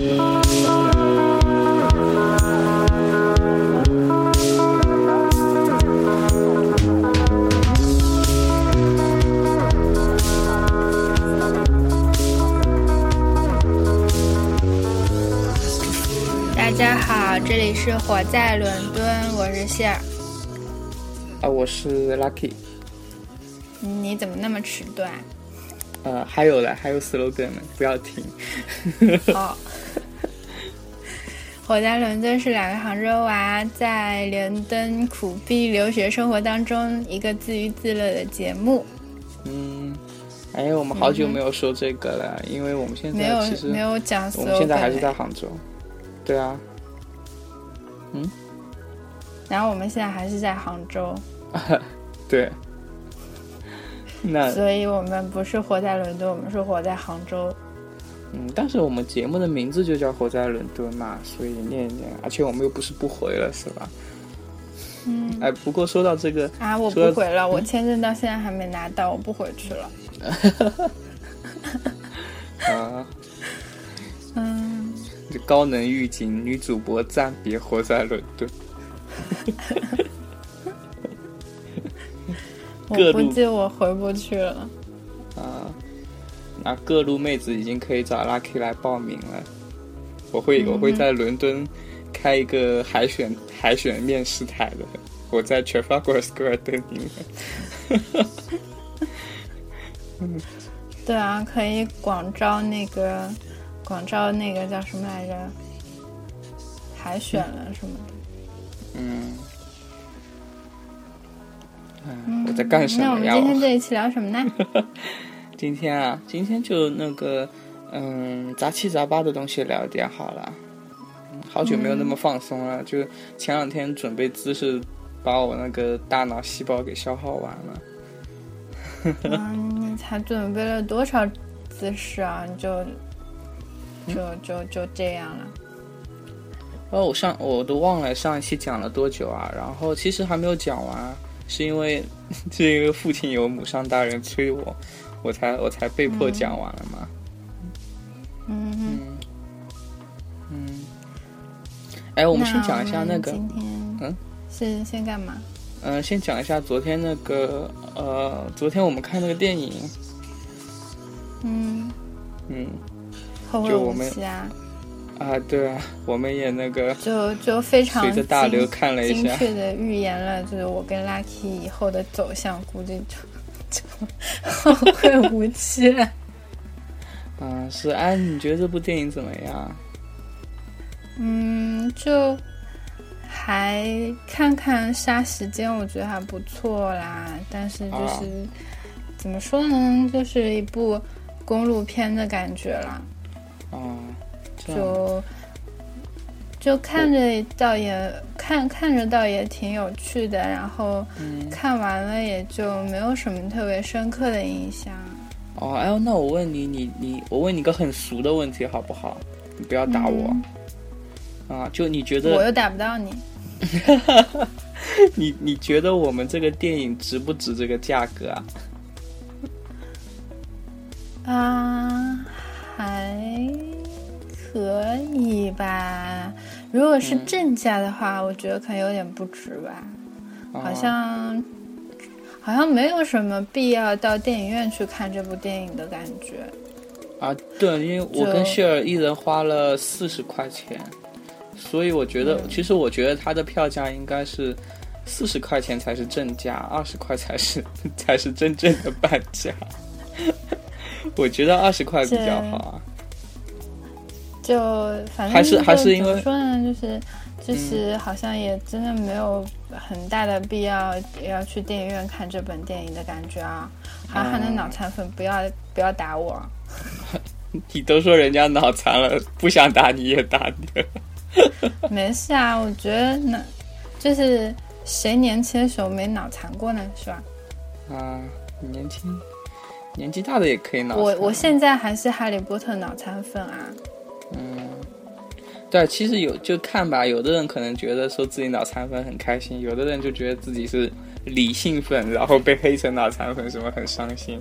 大家好，这里是火在伦敦，我是谢尔。啊，我是 Lucky。你怎么那么迟钝？呃，还有嘞，还有 slogan 呢，不要停。哦，火在伦敦是两个杭州娃在伦敦苦逼留学生活当中一个自娱自乐的节目。嗯，哎，我们好久没有说这个了，因为我们现没有在其实没有讲我们现在还是在杭州。对啊，嗯然后我们现在还是在杭州，对。那所以我们不是活在伦敦，我们是活在杭州。嗯，但是我们节目的名字就叫《活在伦敦》嘛，所以念一念，而且我们又不是不回了，是吧？嗯哎，不过说到这个，啊，我不回了，我签证到现在还没拿到，我不回去了。啊，嗯，这高能预警，女主播暂别活在伦敦。我估计我回不去了。啊，那各路妹子已经可以找 Lucky 来报名了。我会我会在伦敦开一个海选海选面试台的，我在 Trafalgar Square 等你们。对啊，可以广招那个，广招那个叫什么来着？海选了什么的。嗯，嗯，我在干什么那我？们今天我这一期聊什么呢？今天啊，今天就那个嗯杂七杂八的东西聊一点好了。嗯好久没有那么放松了，就前两天准备姿势，把我那个大脑细胞给消耗完了。嗯，你才准备了多少姿势啊？你就就就就这样了。哦，我上我都忘了上一期讲了多久啊？然后其实还没有讲完，是因为是因为父亲有母上大人催我，我才我才被迫讲完了嘛。嗯，嗯嗯，哎，我们先讲一下那个嗯？是先干嘛？嗯、先讲一下昨天那个呃，昨天我们看那个电影，嗯，嗯。后会无就我们期啊，啊，对啊，我们也那个就就非常随着大流看了一下，精确的预言了，就是我跟 Lucky 以后的走向，估计就就后会无期了。嗯、是哎，你觉得这部电影怎么样？嗯，就还看看杀时间，我觉得还不错啦。但是就是、啊怎么说呢，就是一部公路片的感觉啦。啊，就就看着倒也看看着倒也挺有趣的，然后嗯。看完了也就没有什么特别深刻的印象。哦，哎呦，那我问你，你你，我问你个很俗的问题好不好？你不要打我、啊！就你觉得，我又打不到你，你你觉得我们这个电影值不值这个价格啊？啊，还可以吧。如果是嗯正价的话，我觉得可能有点不值吧。好啊像好像没有什么必要到电影院去看这部电影的感觉。啊，对，因为我跟谢尔一人花了四十块钱，所以我觉得，嗯其实我觉得它的票价应该是四十块钱才是正价，二十块才是 才是真正的半价。我觉得二十块比较好啊。就反正还是还是因为嗯怎么说呢，就是就是好像也真的没有很大的必要要去电影院看这本电影的感觉啊。韩寒的哦脑残粉不要不要打我，你都说人家脑残了，不想打你也打你。没事啊，我觉得那就是谁年轻的时候没脑残过呢，是吧？啊，年轻年纪大的也可以脑残。我我现在还是哈利波特脑残粉啊。嗯，对，其实有就看吧，有的人可能觉得说自己脑残粉很开心，有的人就觉得自己是理性粉，然后被黑成脑残粉什么很伤心。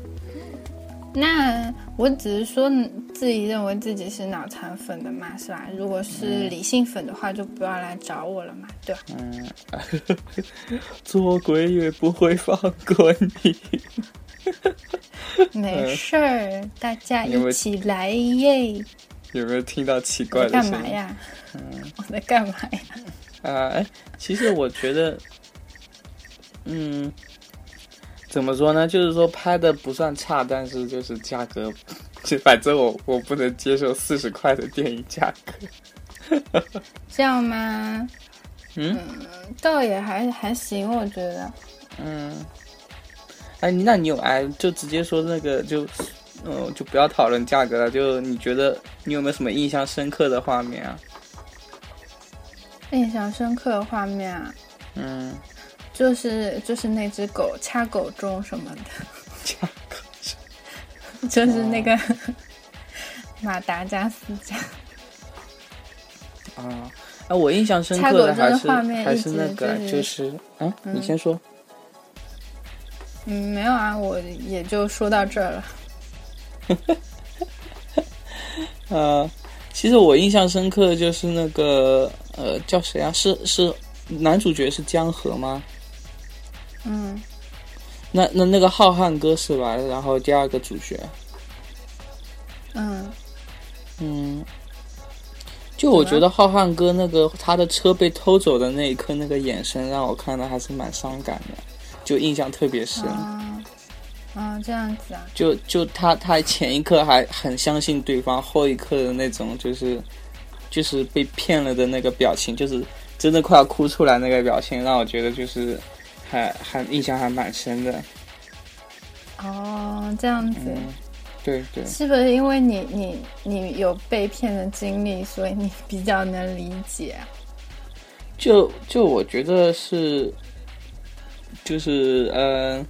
那我只是说自己认为自己是脑残粉的嘛，是吧？如果是理性粉的话，就不要来找我了嘛，对吧？嗯，做鬼也不会放过你。没事儿，大家一起来耶！有没有听到奇怪的声音干嘛呀？嗯，我在干嘛呀？啊，哎，其实我觉得，嗯，怎么说呢？就是说拍的不算差，但是就是价格，就反正我我不能接受四十块的电影价格。这样吗？嗯，倒也还还行，我觉得。嗯。哎，那你有哎，就直接说那个，就，嗯，就不要讨论价格了。就你觉得你有没有什么印象深刻的画面啊？印象深刻的画面啊？嗯，就是就是那只狗掐狗钟什么的。掐狗钟。就是那个 马达加斯加。啊，啊，我印象深刻的还是还是那个，就是嗯，你先说。嗯，没有啊，我也就说到这儿了。呃，其实我印象深刻的就是那个呃，叫谁啊？是是男主角是江河吗？嗯。那那那个浩瀚哥是吧？然后第二个主角。嗯。嗯。就我觉得浩瀚哥那个他的车被偷走的那一刻，那个眼神让我看的还是蛮伤感的。就印象特别深，啊，这样子啊，就就他他前一刻还很相信对方，后一刻的那种就是就是被骗了的那个表情，就是真的快要哭出来那个表情，让我觉得就是还还印象还蛮深的。哦，这样子，对对，是不是因为你你你有被骗的经历，所以你比较能理解？就就我觉得是。就是嗯，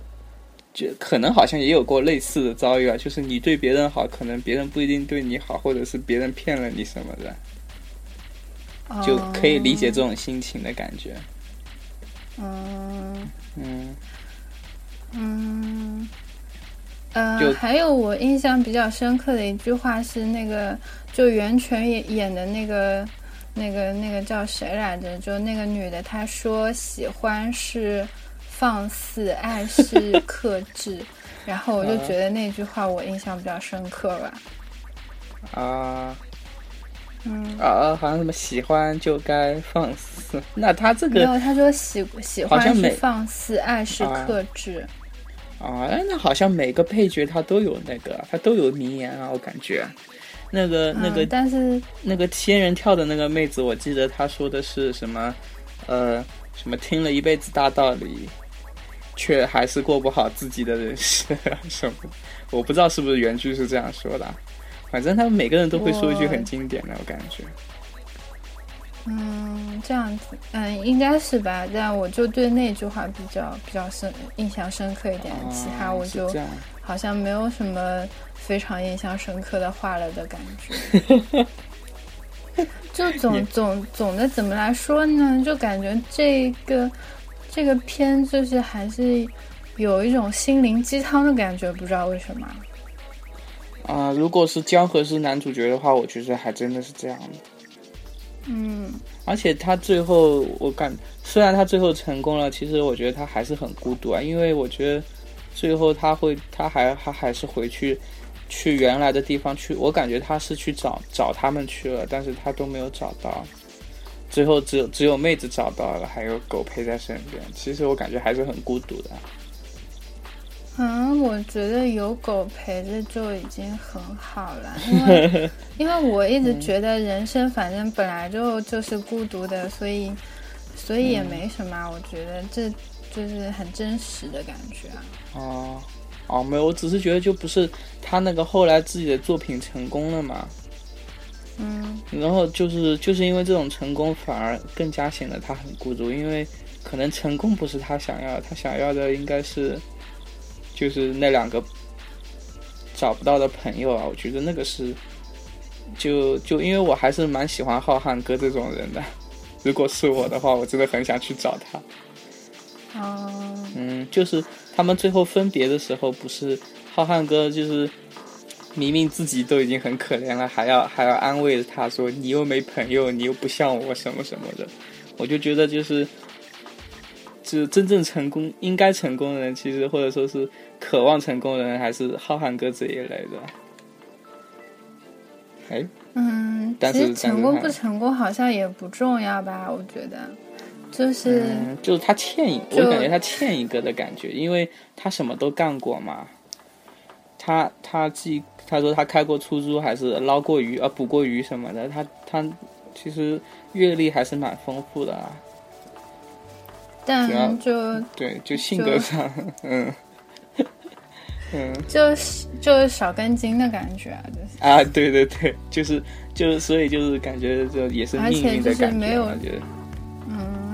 就可能好像也有过类似的遭遇啊。就是你对别人好，可能别人不一定对你好，或者是别人骗了你什么的，就可以理解这种心情的感觉。嗯嗯嗯呃，还有我印象比较深刻的一句话是那个，就袁泉演演的那个那个那个叫谁来着？就那个女的，她说喜欢是。放肆，爱是 克制，然后我就觉得那句话我印象比较深刻吧。啊，嗯啊，好像什么喜欢就该放肆，那他这个没有，他说喜喜欢是放肆，爱是克制。啊，哎，那好像每个配角他都有那个，他都有名言啊，我感觉。那个那个，但是那个仙人跳的那个妹子，我记得她说的是什么？呃，什么听了一辈子大道理。却还是过不好自己的人生什么？我不知道是不是原句是这样说的，反正他们每个人都会说一句很经典的，我感觉。嗯，这样子，嗯，应该是吧。但我就对那句话比较比较深印象深刻一点，其他我就好像没有什么非常印象深刻的话了的感觉。就总总总的怎么来说呢？就感觉这个。这个片就是还是有一种心灵鸡汤的感觉，不知道为什么。啊，如果是江河是男主角的话，我觉得还真的是这样的。嗯，而且他最后，我感虽然他最后成功了，其实我觉得他还是很孤独啊，因为我觉得最后他会，他还他还是回去去原来的地方去，我感觉他是去找找他们去了，但是他都没有找到。最后只有只有妹子找到了，还有狗陪在身边。其实我感觉还是很孤独的。嗯，我觉得有狗陪着就已经很好了，因为 因为我一直觉得人生反正本来就就是孤独的，所以所以也没什么。我觉得这就是很真实的感觉啊。哦哦，没有，我只是觉得就不是他那个后来自己的作品成功了嘛。嗯，然后就是就是因为这种成功，反而更加显得他很孤独，因为可能成功不是他想要，他想要的应该是，就是那两个找不到的朋友啊。我觉得那个是，就就因为我还是蛮喜欢浩瀚哥这种人的，如果是我的话，我真的很想去找他。哦，嗯，就是他们最后分别的时候，不是浩瀚哥就是。明明自己都已经很可怜了，还要还要安慰他说你又没朋友，你又不像我什么什么的，我就觉得就是，就真正成功应该成功的人，其实或者说是渴望成功的人，还是浩瀚哥这一类的。哎，嗯，其实成功不成功好像也不重要吧？我觉得，就是就是他欠一，我感觉他欠一个的感觉，因为他什么都干过嘛。他他既他说他开过出租，还是捞过鱼啊，捕过鱼什么的。他他其实阅历还是蛮丰富的啊。但就对，就性格上，嗯嗯，就是 就是少根筋的感觉啊，就是啊，对对对，就是就是所以就是感觉就也是命运的感觉。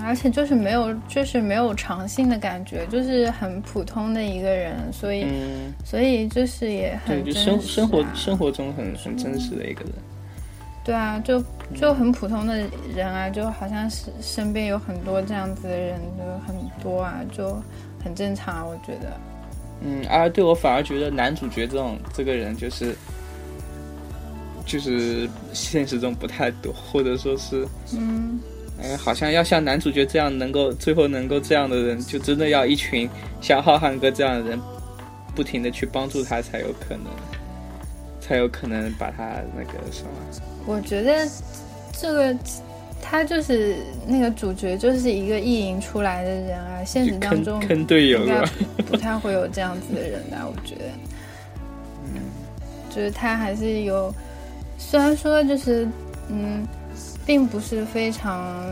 而且就是没有，就是没有长性的感觉，就是很普通的一个人，所以，所以就是也很对，就生生活生活中很很真实的一个人。对啊，就就很普通的人啊，就好像是身边有很多这样子的人，就很多啊，就很正常，我觉得。嗯，啊，对我反而觉得男主角这种这个人就是，就是现实中不太多，或者说是嗯。哎，好像要像男主角这样能够最后能够这样的人，就真的要一群像浩瀚哥这样的人，不停的去帮助他，才有可能，才有可能把他那个什么。我觉得这个他就是那个主角，就是一个意淫出来的人啊。现实当中坑队友该不太会有这样子的人的，我觉得。嗯，就是他还是有，虽然说就是嗯。并不是非常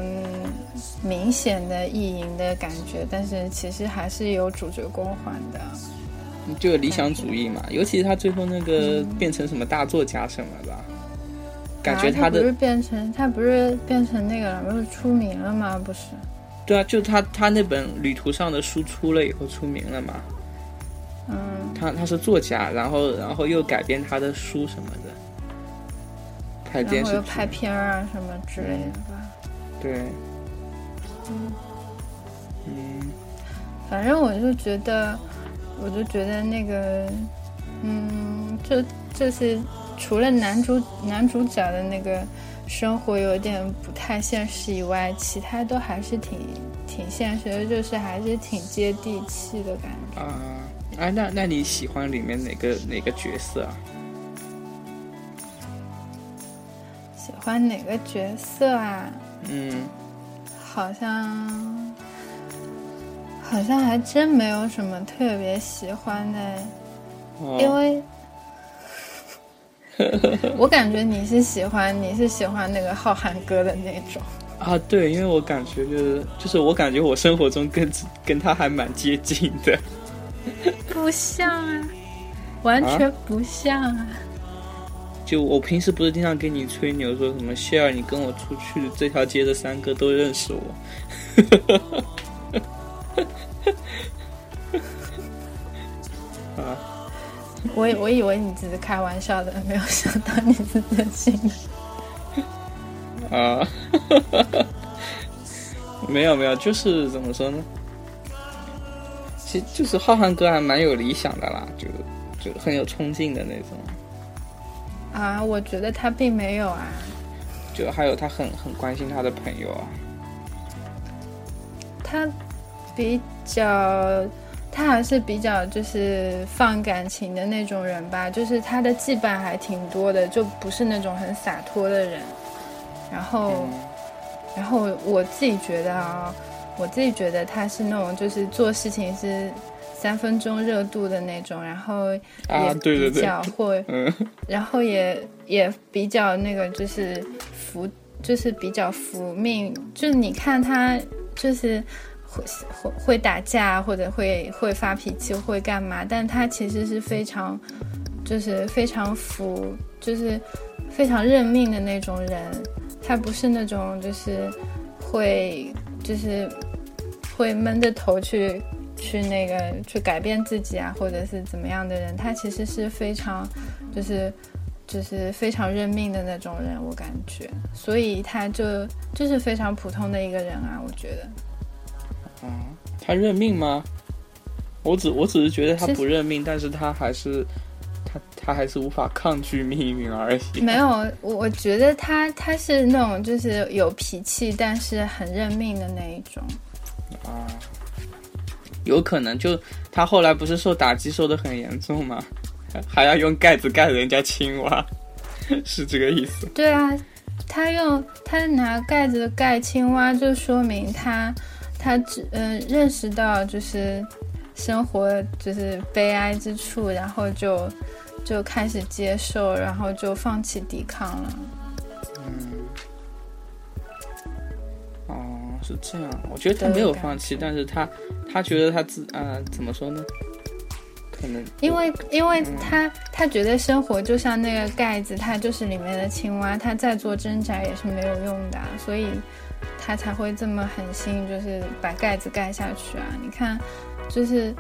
明显的意淫的感觉，但是其实还是有主角光环的。就理想主义嘛，尤其是他最后那个变成什么大作家什么的，感觉他的不是变成他不是变成那个了，不是出名了吗？不是。对啊，就他他那本旅途上的书出了以后出名了嘛。嗯。他他是作家，然后然后又改编他的书什么的。然后又拍片儿啊什么之类的吧。对。嗯。嗯。反正我就觉得，我就觉得那个，嗯，就就是除了男主男主角的那个生活有点不太现实以外，其他都还是挺挺现实的，就是还是挺接地气的感觉。啊，哎，那那你喜欢里面哪个哪个角色啊？欢哪个角色啊？嗯，好像好像还真没有什么特别喜欢的，因为，我感觉你是喜欢你是喜欢那个浩瀚哥的那种啊？对，因为我感觉就是就是我感觉我生活中跟跟他还蛮接近的，不像啊，完全不像啊。就我平时不是经常跟你吹牛，说什么谢尔，你跟我出去这条街的三哥都认识我。啊！我我以为你只是开玩笑的，没有想到你是真心的。啊！没有没有，就是怎么说呢？其实就是浩瀚哥还蛮有理想的啦，就就很有冲劲的那种。啊，我觉得他并没有啊。就还有他很很关心他的朋友啊。他比较，他还是比较就是放感情的那种人吧，就是他的羁绊还挺多的，就不是那种很洒脱的人。然后，然后我自己觉得啊，我自己觉得他是那种就是做事情是。三分钟热度的那种，然后也比较会，然后也也比较那个，就是服，就是比较服命。就是你看他，就是会会会打架，或者会会发脾气，会干嘛？但他其实是非常，就是非常服，就是非常认命的那种人。他不是那种就是会就是会闷着头去。去那个去改变自己啊，或者是怎么样的人，他其实是非常，就是就是非常认命的那种人，我感觉，所以他就就是非常普通的一个人啊，我觉得。嗯，他认命吗？我只我只是觉得他不认命，但是他还是他他还是无法抗拒命运而已。没有，我我觉得他他是那种就是有脾气，但是很认命的那一种。啊，有可能就他后来不是受打击受的很严重吗？还要用盖子盖人家青蛙，是这个意思？对啊，他用他拿盖子盖青蛙，就说明他他只嗯认识到就是生活就是悲哀之处，然后就就开始接受，然后就放弃抵抗了。是这样。我觉得他没有放弃，但是他他觉得他自啊怎么说呢？可能因为，因为他他觉得生活就像那个盖子，他就是里面的青蛙，他再做挣扎也是没有用的，所以他才会这么狠心，就是把盖子盖下去啊！你看，就是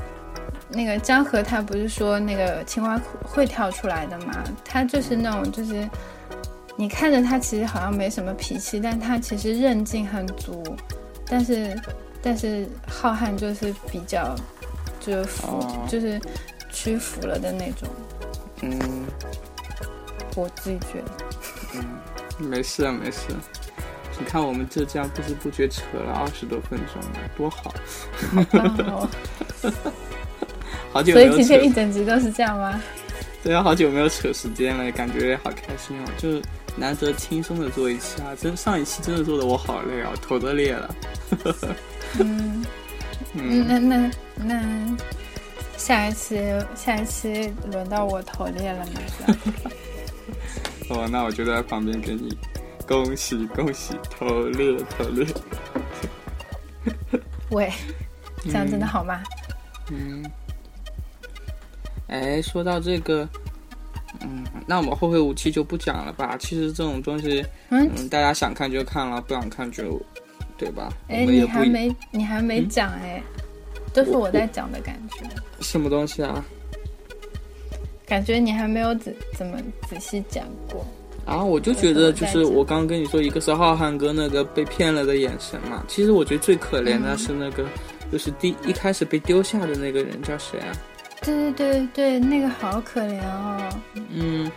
那个江河，他不是说那个青蛙会跳出来的嘛？他就是那种，就是你看着他其实好像没什么脾气，但他其实韧劲很足，但是但是浩瀚就是比较就服就是。屈服了的那种，嗯，我自己觉得，嗯，没事啊，没事。你看我们就这样不知不觉扯了二十多分钟了，多好。好久。所以今天一整集都是这样吗？对啊，好久没有扯时间了，感觉好开心哦，就难得轻松的做一期啊。真上一期真的做的我好累啊，头都裂了。嗯，嗯，那那那。下一期，下一期轮到我头裂了吗。哦，那我就在旁边给你恭喜恭喜，头裂头裂。喂，这样真的好吗？嗯。哎，说到这个，嗯，那我们后会无期就不讲了吧。其实这种东西，嗯，大家想看就看了，不想看就，对吧？哎，你还没，你还没讲哎。都是我在讲的感觉。什么东西啊？感觉你还没有仔怎么仔细讲过。然啊，我就觉得就是我刚刚跟你说，一个是浩瀚哥那个被骗了的眼神嘛。其实我觉得最可怜的是那个，就是第一开始被丢下的那个人叫谁啊？对对对对，那个好可怜哦。嗯。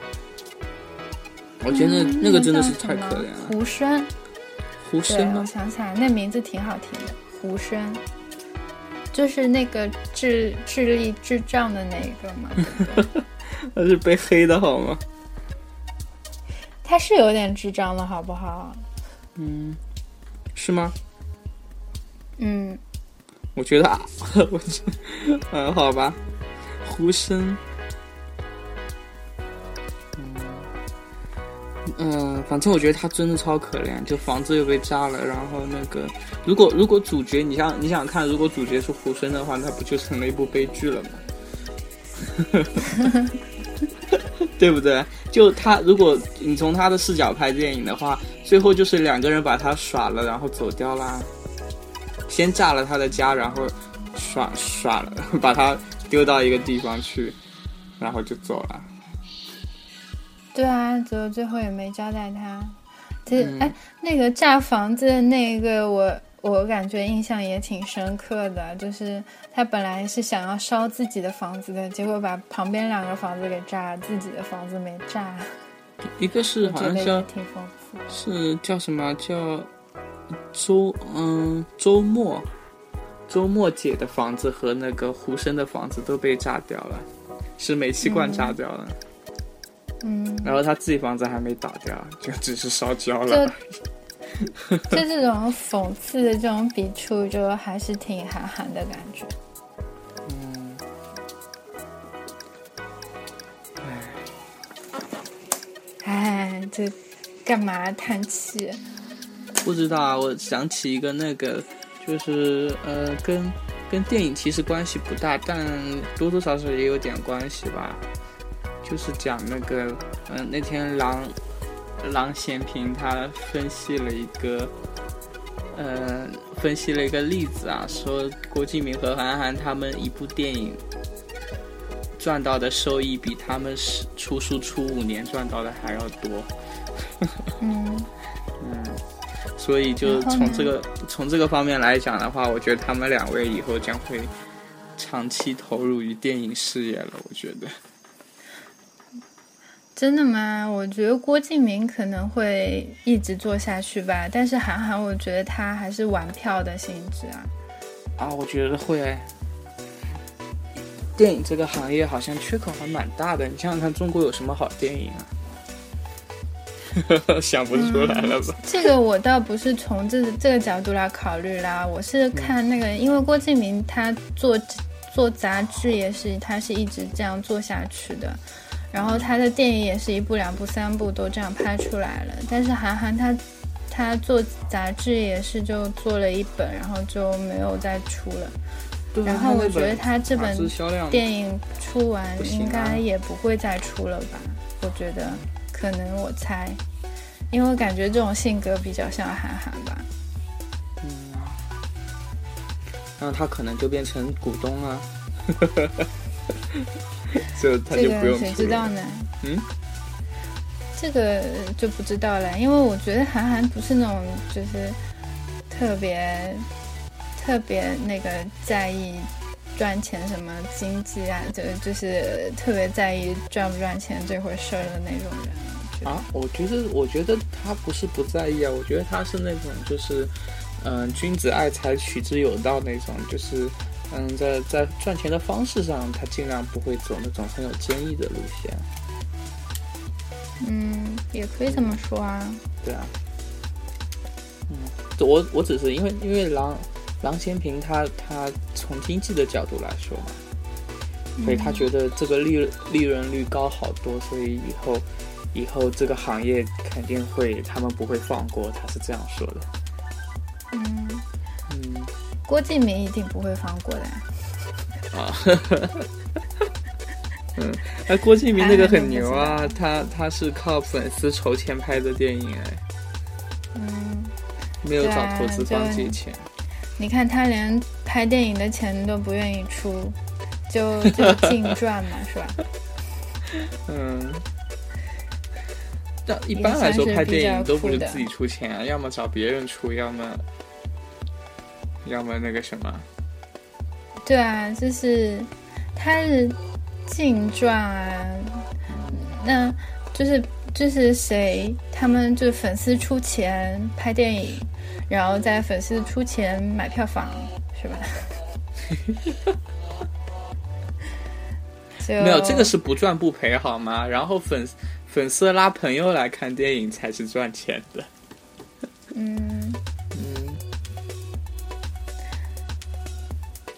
我觉得那个真的是太可怜了。胡生。胡生吗？我想起来，那名字挺好听的，胡生。就是那个智智力智障的那个吗？他是被黑的好吗？他是有点智障了，好不好？嗯，是吗？嗯，我觉得啊，我嗯，好吧，胡生。嗯，反正我觉得他真的超可怜，就房子又被炸了，然后那个，如果如果主角，你想你想看，如果主角是胡生的话，那不就成了一部悲剧了吗？对不对？就他，如果你从他的视角拍电影的话，最后就是两个人把他耍了，然后走掉啦。先炸了他的家，然后耍耍了，把他丢到一个地方去，然后就走了。对啊，最最后也没交代他。这哎，那个炸房子的那个，我我感觉印象也挺深刻的。就是他本来是想要烧自己的房子的，结果把旁边两个房子给炸了，自己的房子没炸。一个是好像叫挺丰富，是叫什么叫周嗯周末周末姐的房子和那个胡生的房子都被炸掉了，是煤气罐炸掉了。嗯，然后他自己房子还没倒掉，就只是烧焦了。就 就这种讽刺的这种笔触，就还是挺韩寒的感觉。嗯，哎，哎，这干嘛叹气？不知道啊，我想起一个那个，就是呃，跟跟电影其实关系不大，但多多少少也有点关系吧。就是讲那个，嗯，那天郎郎咸平他分析了一个，呃，分析了一个例子啊，说郭敬明和韩寒他们一部电影赚到的收益比他们是出书出五年赚到的还要多。嗯 嗯，所以就从这个从这个方面来讲的话，我觉得他们两位以后将会长期投入于电影事业了。我觉得。真的吗？我觉得郭敬明可能会一直做下去吧，但是韩寒，我觉得他还是玩票的性质啊。啊，我觉得会。电影这个行业好像缺口还蛮大的，你想想看，中国有什么好电影啊？想不出来了吧？这个我倒不是从这这个角度来考虑啦，我是看那个，因为郭敬明他做做杂志也是，他是一直这样做下去的。然后他的电影也是一部、两部、三部都这样拍出来了。但是韩寒他他做杂志也是就做了一本，然后就没有再出了。然后我觉得他这本电影出完应该也不会再出了吧？我觉得可能我猜，因为我感觉这种性格比较像韩寒吧。嗯，那他可能就变成股东了。这他就不用谁知道呢？嗯，这个就不知道了，因为我觉得韩寒不是那种就是特别特别那个在意赚钱什么经济啊，就就是特别在意赚不赚钱这回事儿的那种人啊。我觉得，我觉得他不是不在意啊，我觉得他是那种就是嗯，君子爱财，取之有道那种，就是。嗯，在在赚钱的方式上，他尽量不会走那种很有坚毅的路线。嗯，也可以这么说啊。对啊。嗯，我我只是因为因为郎郎咸平他他从经济的角度来说嘛，所以他觉得这个利利润率高好多，所以以后以后这个行业肯定会他们不会放过，他是这样说的。嗯嗯。郭敬明一定不会放过的。啊，嗯，哎，郭敬明那个很牛啊，他他是靠粉丝筹钱拍的电影，哎，嗯，没有找投资方借钱。你看他连拍电影的钱都不愿意出，就就净赚嘛，是吧？嗯，但一般来说拍电影都不是自己出钱啊，要么找别人出，要么。要么那个什么，对啊，就是他是净赚啊，那就是就是谁，他们就是粉丝出钱拍电影，然后在粉丝出钱买票房，是吧？没有这个是不赚不赔好吗？然后粉粉丝拉朋友来看电影才是赚钱的。嗯嗯。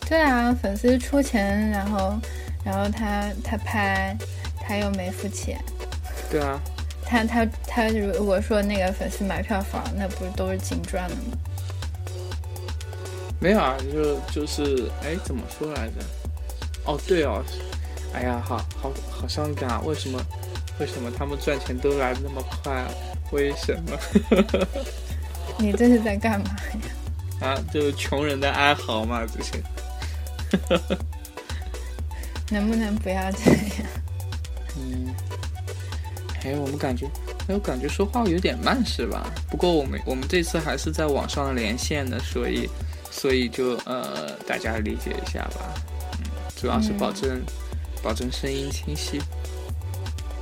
对啊，粉丝出钱，然后，然后他他拍，他又没付钱。对啊，他他他如果说那个粉丝买票房，那不是都是净赚的吗？没有啊，就就是哎，怎么说来着？哦，对哦，哎呀，好好好伤感啊！为什么为什么他们赚钱都来的那么快啊？为什么？你这是在干嘛呀？啊，就是穷人的哀嚎嘛，这些。能不能不要这样？嗯，哎，我们感觉，哎，我感觉说话有点慢，是吧？不过我们我们这次还是在网上连线的，所以所以就呃，大家理解一下吧。嗯，主要是保证保证声音清晰。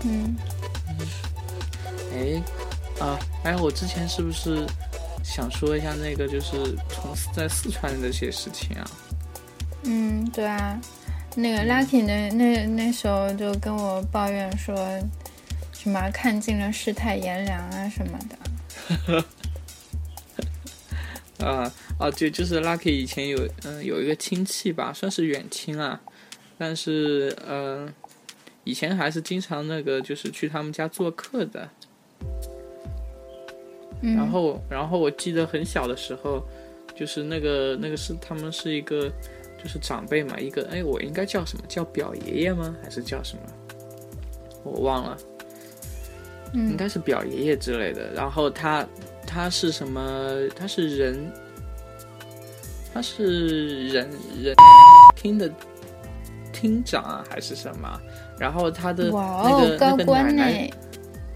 嗯嗯，哎啊哎，我之前是不是想说一下那个，就是从在四川的那些事情啊？嗯，对啊，那个 Lucky 那那那时候就跟我抱怨说，什么看尽了世态炎凉啊什么的。啊 啊，就就是 Lucky 以前有嗯有一个亲戚吧，算是远亲啊，但是嗯以前还是经常那个就是去他们家做客的。然后然后我记得很小的时候，就是那个那个是他们是一个。就是长辈嘛，一个哎，我应该叫什么叫表爷爷吗？还是叫什么？我忘了，应该是表爷爷之类的。然后他他是什么？他是人，他是人人厅的厅长啊，还是什么？然后他的那个那个奶奶，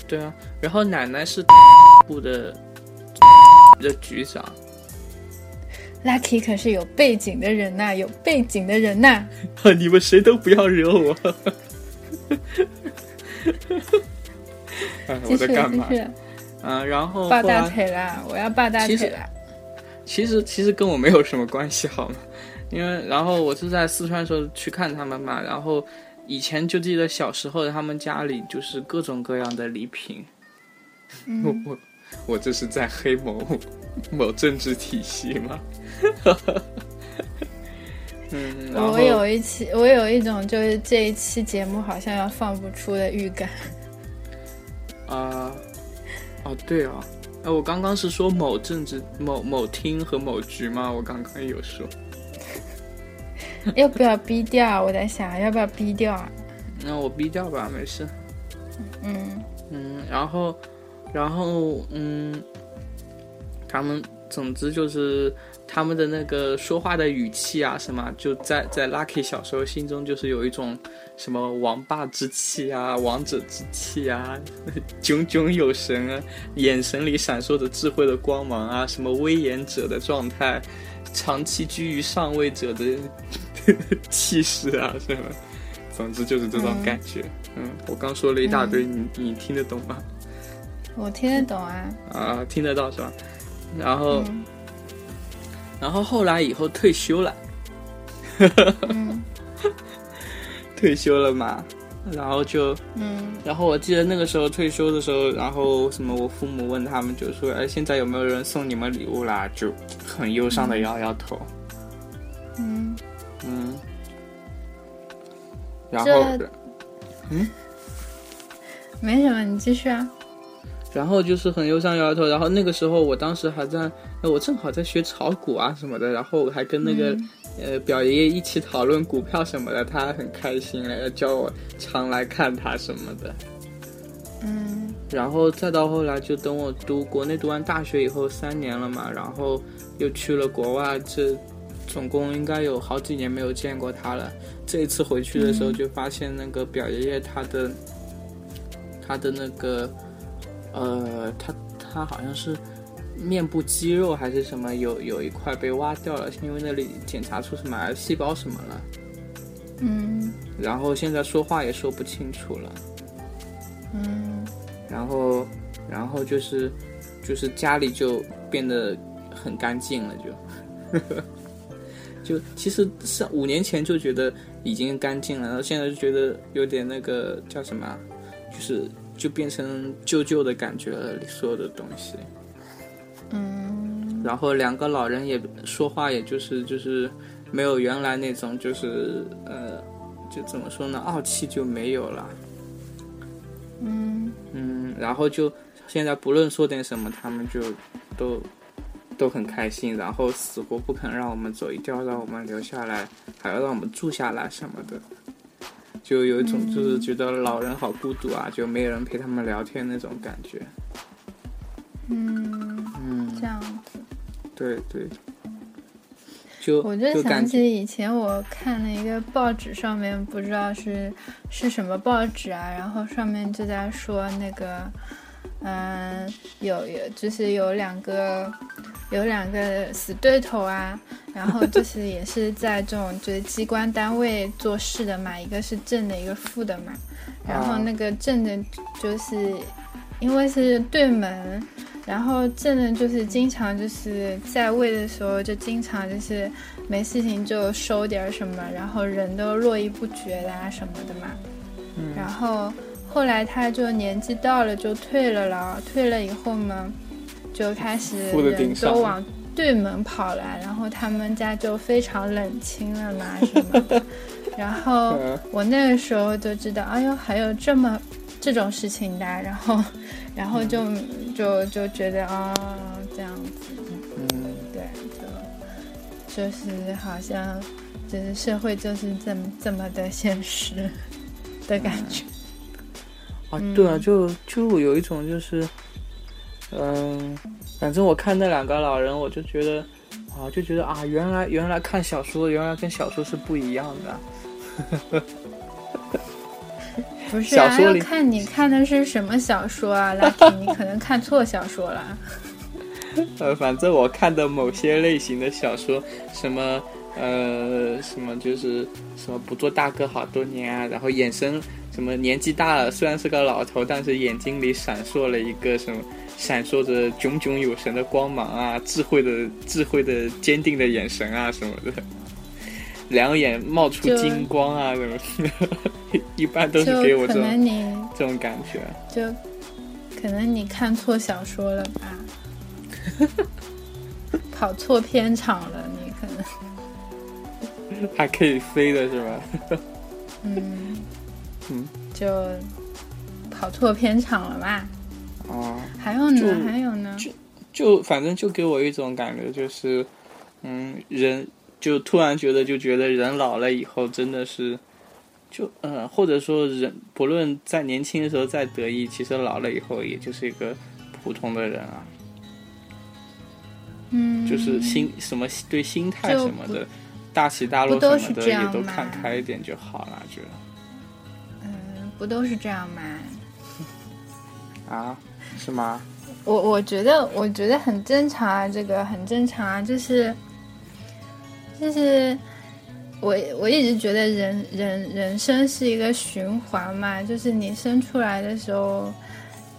对啊，然后奶奶是部的的局长。Lucky 可是有背景的人呐，有背景的人呐！你们谁都不要惹我！继 续继续。嗯，然后抱大腿啦！我要抱大腿啦！其实其实跟我没有什么关系，好吗？因为然后我是在四川的时候去看他们嘛，然后以前就记得小时候他们家里就是各种各样的礼品。我我我这是在黑某某政治体系吗？嗯，我有一期，我有一种就是这一期节目好像要放不出的预感。啊，哦对哦，哎，我刚刚是说某政治某某厅和某局吗？我刚刚有说。要不要逼掉？我在想，要不要逼掉啊？那我逼掉吧，没事。嗯嗯，然后，然后嗯，他们总之就是。他们的那个说话的语气啊，什么就在在 Lucky 小时候心中就是有一种什么王霸之气啊，王者之气啊，炯炯有神啊，眼神里闪烁着智慧的光芒啊，什么威严者的状态，长期居于上位者的 气势啊，什么，总之就是这种感觉。嗯，我刚说了一大堆，你你听得懂吗？我听得懂啊。啊，听得到是吧？然后。然后后来以后退休了，退休了嘛，然后就，嗯，然后我记得那个时候退休的时候，然后什么，我父母问他们就说，哎，现在有没有人送你们礼物啦？就很忧伤的摇摇头，嗯。嗯，然后，嗯，没什么，你继续啊。然后就是很忧伤摇摇头，然后那个时候我当时还在，我正好在学炒股啊什么的，然后还跟那个呃表爷爷一起讨论股票什么的，他很开心了，要叫我常来看他什么的。嗯，然后再到后来就等我读国内读完大学以后三年了嘛，然后又去了国外，这总共应该有好几年没有见过他了。这一次回去的时候就发现那个表爷爷他的他的那个。呃，他他好像是面部肌肉还是什么，有有一块被挖掉了，因为那里检查出什么癌细胞什么了。嗯。然后现在说话也说不清楚了。嗯。然后，然后就是就是家里就变得很干净了，就 就其实上五年前就觉得已经干净了，然后现在就觉得有点那个叫什么，就是。就变成旧旧的感觉了，所有的东西。嗯。然后两个老人也说话，也就是就是没有原来那种就是呃，就怎么说呢，傲气就没有了。嗯。嗯，然后就现在不论说点什么，他们就都都很开心，然后死活不肯让我们走，一定要让我们留下来，还要让我们住下来什么的。就有一种就是觉得老人好孤独啊，就没有人陪他们聊天那种感觉。嗯嗯，这样子。对对。就我就想起以前我看了一个报纸，上面不知道是是什么报纸啊，然后上面就在说那个，嗯，有有就是有两个有两个死对头啊。然后就是也是在这种就是机关单位做事的嘛，一个是正的，一个副的嘛。然后那个正的，就是因为是对门，然后正呢就是经常就是在位的时候就经常就是没事情就收点什么，然后人都络绎不绝的啊什么的嘛。嗯。然后后来他就年纪到了就退了了，退了以后嘛，就开始人都往。对门跑来，然后他们家就非常冷清了嘛，什么的。然后我那个时候就知道，哎呦，还有这么这种事情的。然后，然后就就就觉得啊，这样子，嗯，对，就就是好像就是社会就是这么这么的现实的感觉。啊，对啊，就就有一种就是，嗯。反正我看那两个老人，我就觉得，啊，就觉得啊，原来原来看小说，原来跟小说是不一样的。不是啊，要看你看的是什么小说啊，Lucky，你可能看错小说了。呃，反正我看的某些类型的小说，什么呃，什么就是什么不做大哥好多年啊，然后眼神。什什么年纪大了，虽然是个老头，但是眼睛里闪烁了一个什么，闪烁着炯炯有神的光芒啊，智慧的智慧的坚定的眼神啊什么的，两眼冒出金光啊什么，一般都是给我这种这种感觉。就可能你看错小说了吧，跑错片场了，你可能还可以飞的是吧？嗯。嗯，就跑错片场了吧？哦，还有呢，还有呢，就就反正就给我一种感觉，就是嗯，人就突然觉得，就觉得人老了以后真的是，就嗯，或者说人不论在年轻的时候再得意，其实老了以后也就是一个普通的人啊。嗯，就是心什么对心态什么的，大起大落什么的也都看开一点就好了，就。嗯不都是这样吗？啊，是吗？我我觉得，我觉得很正常啊，这个很正常啊，就是，就是我我一直觉得人人人生是一个循环嘛，就是你生出来的时候，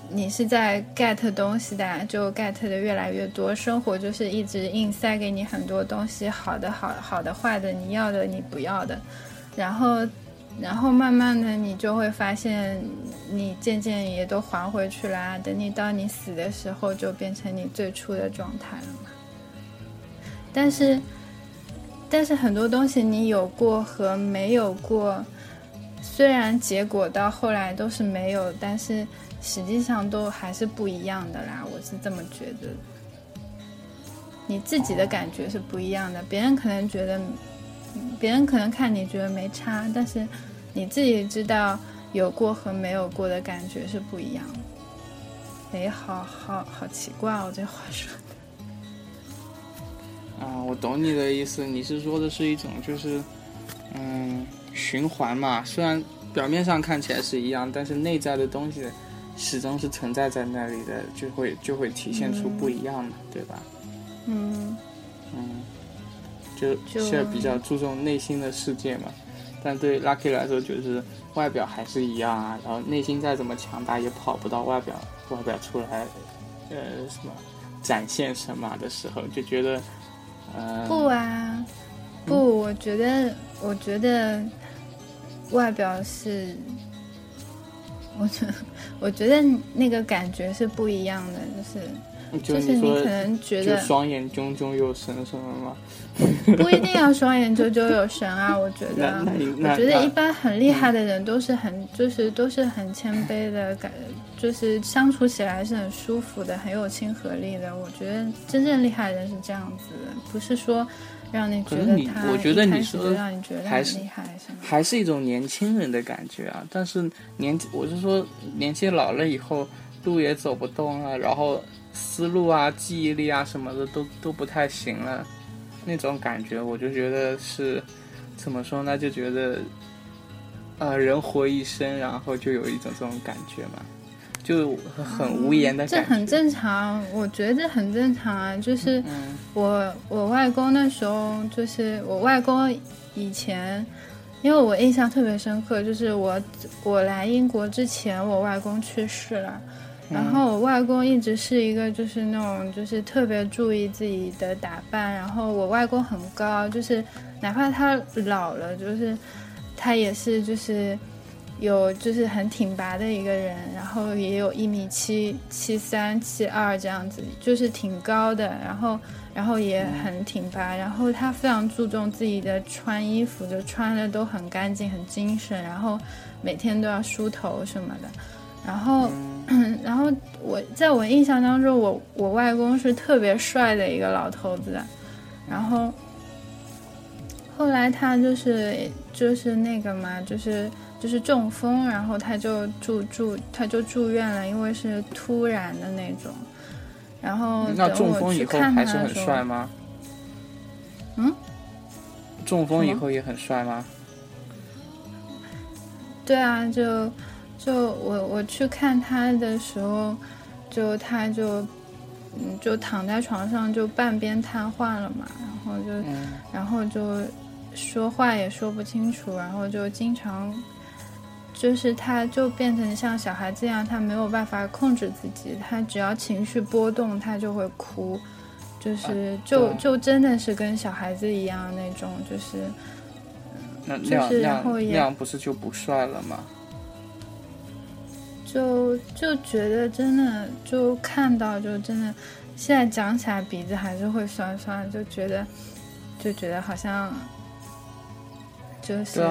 你是在 get 东西的，就 get 的越来越多，生活就是一直硬塞给你很多东西，好的好好的坏的，你要的你不要的，然后。然后慢慢的，你就会发现，你渐渐也都还回去啦。等你到你死的时候，就变成你最初的状态了嘛。但是，但是很多东西你有过和没有过，虽然结果到后来都是没有，但是实际上都还是不一样的啦。我是这么觉得。你自己的感觉是不一样的，别人可能觉得。别人可能看你觉得没差，但是你自己知道有过和没有过的感觉是不一样的。哎，好好好奇怪哦，这话说的。啊，我懂你的意思，你是说的是一种就是，嗯，循环嘛。虽然表面上看起来是一样，但是内在的东西始终是存在在那里的，就会就会体现出不一样嘛，对吧？嗯。嗯。就是比较注重内心的世界嘛，但对 Lucky 来说，就是外表还是一样啊。然后内心再怎么强大，也跑不到外表外表出来，呃，什么展现什么的时候，就觉得，呃，不啊，不，我觉得，我觉得外表是，我觉得，我觉得那个感觉是不一样的，就是。就是你可能觉得双眼炯炯有神什么吗？不一定要双眼炯炯有神啊，我觉得，我觉得一般很厉害的人都是很就是都是很谦卑的感，就是相处起来是很舒服的，很有亲和力的。我觉得真正厉害的人是这样子，不是说让你觉得他，我觉得你说让你觉得还是还是一种年轻人的感觉啊。但是年我是说年纪老了以后路也走不动了，然后。思路啊，记忆力啊，什么的都都不太行了，那种感觉，我就觉得是，怎么说呢？就觉得，呃，人活一生，然后就有一种这种感觉嘛，就很无言的感觉。这很正常，我觉得这很正常啊。就是我我外公那时候，就是我外公以前，因为我印象特别深刻，就是我我来英国之前，我外公去世了。然后我外公一直是一个就是那种就是特别注意自己的打扮，然后我外公很高，就是哪怕他老了，就是他也是就是有就是很挺拔的一个人，然后也有一米七七三七二这样子，就是挺高的，然后然后也很挺拔，然后他非常注重自己的穿衣服，就穿的都很干净很精神，然后每天都要梳头什么的。然后，然后我在我印象当中，我我外公是特别帅的一个老头子，然后后来他就是就是那个嘛，就是就是中风，然后他就住住他就住院了，因为是突然的那种。然后那中风以后还是很帅吗？嗯，中风以后也很帅吗？对啊，就。就我我去看他的时候，就他就嗯就躺在床上就半边瘫痪了嘛，然后就然后就说话也说不清楚，然后就经常就是他就变成像小孩子一样，他没有办法控制自己，他只要情绪波动，他就会哭，就是就就真的是跟小孩子一样那种，就是那那样那样那样不是就不帅了吗？就就觉得真的就看到就真的，现在讲起来鼻子还是会酸酸，就觉得就觉得好像就是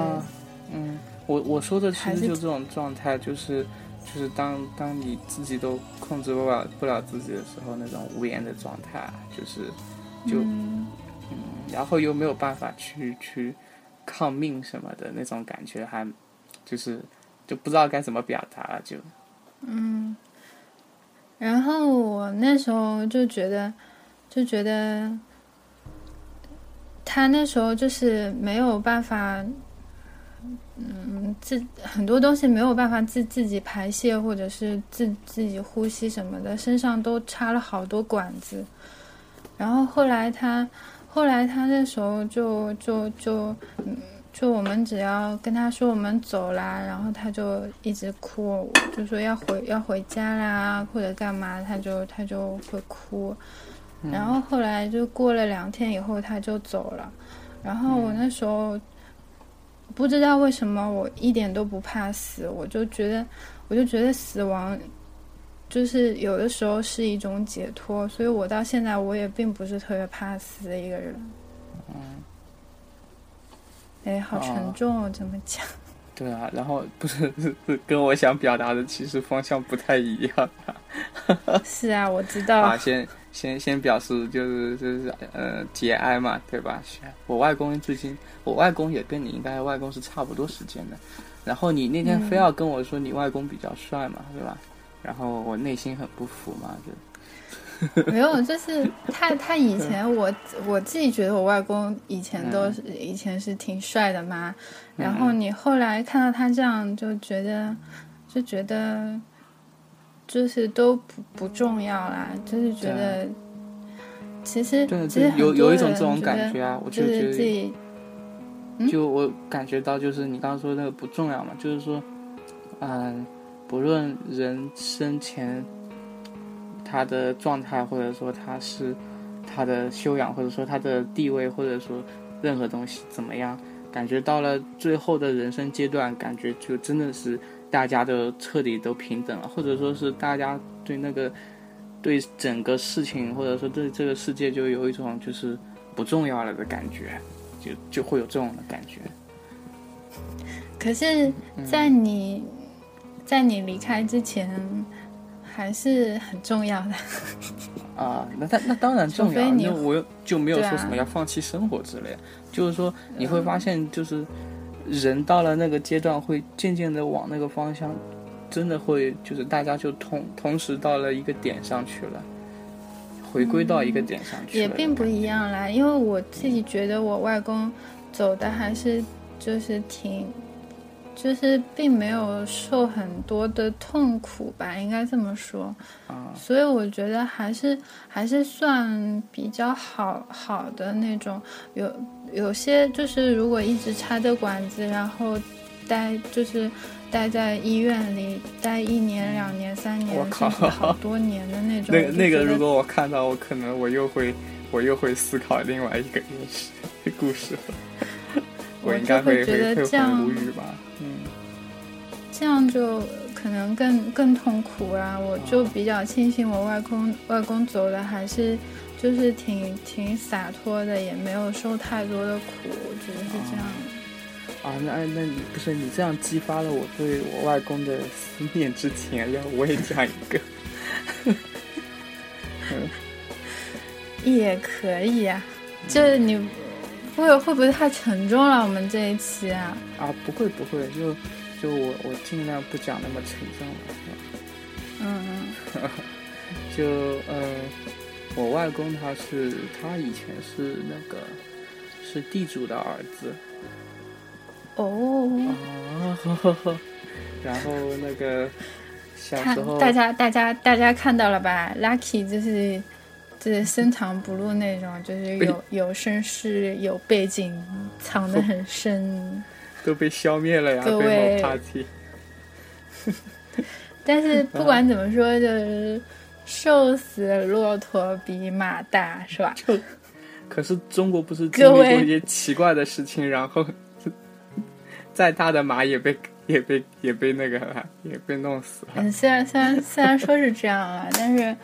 嗯。我我说的其实就这种状态，就是就是当当你自己都控制不了不了自己的时候，那种无言的状态，就是就嗯，然后又没有办法去去抗命什么的那种感觉，还就是就不知道该怎么表达了，就嗯，然后我那时候就觉得就觉得他那时候就是没有办法。嗯，自很多东西没有办法自自己排泄，或者是自自己呼吸什么的，身上都插了好多管子。然后后来他，后来他那时候就就就，嗯，就我们只要跟他说我们走啦，然后他就一直哭，就说要回要回家啦，或者干嘛，他就他就会哭。然后后来就过了两天以后，他就走了。然后我那时候。不知道为什么我一点都不怕死，我就觉得，我就觉得死亡，就是有的时候是一种解脱，所以我到现在我也并不是特别怕死的一个人。嗯。哎，好沉重哦，怎么讲。对啊，然后不是 是跟我想表达的其实方向不太一样。是啊，我知道。啊，先。先先表示就是就是呃节哀嘛，对吧？我外公最近，我外公也跟你应该外公是差不多时间的。然后你那天非要跟我说你外公比较帅嘛，对吧？然后我内心很不服嘛，就。没有，就是他他以前我我自己觉得我外公以前都是以前是挺帅的嘛。然后你后来看到他这样，就觉得就觉得。就是都不不重要啦，就是觉得，其实其实有有一种这种感觉啊，我就觉得自己，就我感觉到就是你刚刚说那个不重要嘛，就是说，嗯，不论人生前他的状态，或者说他是他的修养，或者说他的地位，或者说任何东西怎么样，感觉到了最后的人生阶段，感觉就真的是。大家都彻底都平等了，或者说是大家对那个对整个事情，或者说对这个世界，就有一种就是不重要了的感觉，就就会有这种的感觉。可是，在你在你离开之前，还是很重要的。啊，那那那当然重要，那我又就没有说什么要放弃生活之类，就是说你会发现就是。人到了那个阶段，会渐渐的往那个方向，真的会就是大家就同同时到了一个点上去了，回归到一个点上去也并不一样啦。因为我自己觉得我外公走的还是就是挺，就是并没有受很多的痛苦吧，应该这么说。啊，所以我觉得还是还是算比较好好的那种有。有些就是如果一直插着管子，然后待就是待在医院里待一年、两年、三年，甚至好多年的那 种。那那个如果我看到，我可能我又会我又会思考另外一个故事 故事。我应该会觉得这样无语吧？嗯，这样就可能更更痛苦啊！我就比较庆幸我外公外公走的还是。就是挺挺洒脱的，也没有受太多的苦，我觉得是这样。啊，那那你不是你这样激发了我对我外公的思念之情，要我也讲一个。也可以啊，就是你会会不会太沉重了？我们这一期啊？啊，不会不会，就就我我尽量不讲那么沉重嗯嗯。就呃。我外公他是他以前是那个是地主的儿子哦啊，然后那个小时候大家大家大家看到了吧？Lucky 就是就是深藏不露那种，就是有有身世有背景藏得很深，都被消灭了呀！各位 但是 不管怎么说，就是瘦死骆驼比马大，是吧？可是中国不是经历过一些奇怪的事情，然后再大的马也被也被也被那个也被弄死了。嗯，虽然虽然虽然说是这样啊，但是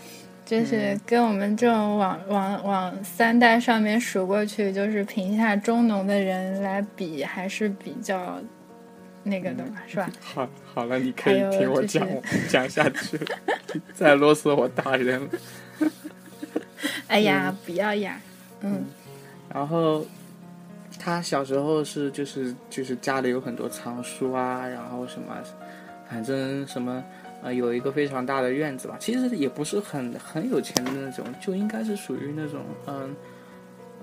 就是跟我们这种往往往三代上面数过去，就是贫下中农的人来比，还是比较那个的嘛，是吧？好，好了，你可以听我讲讲下去，再啰嗦我打人了。哎呀，不要呀。嗯，然后他小时候是就是就是家里有很多藏书啊，然后什么，反正什么呃有一个非常大的院子吧，其实也不是很很有钱的那种，就应该是属于那种嗯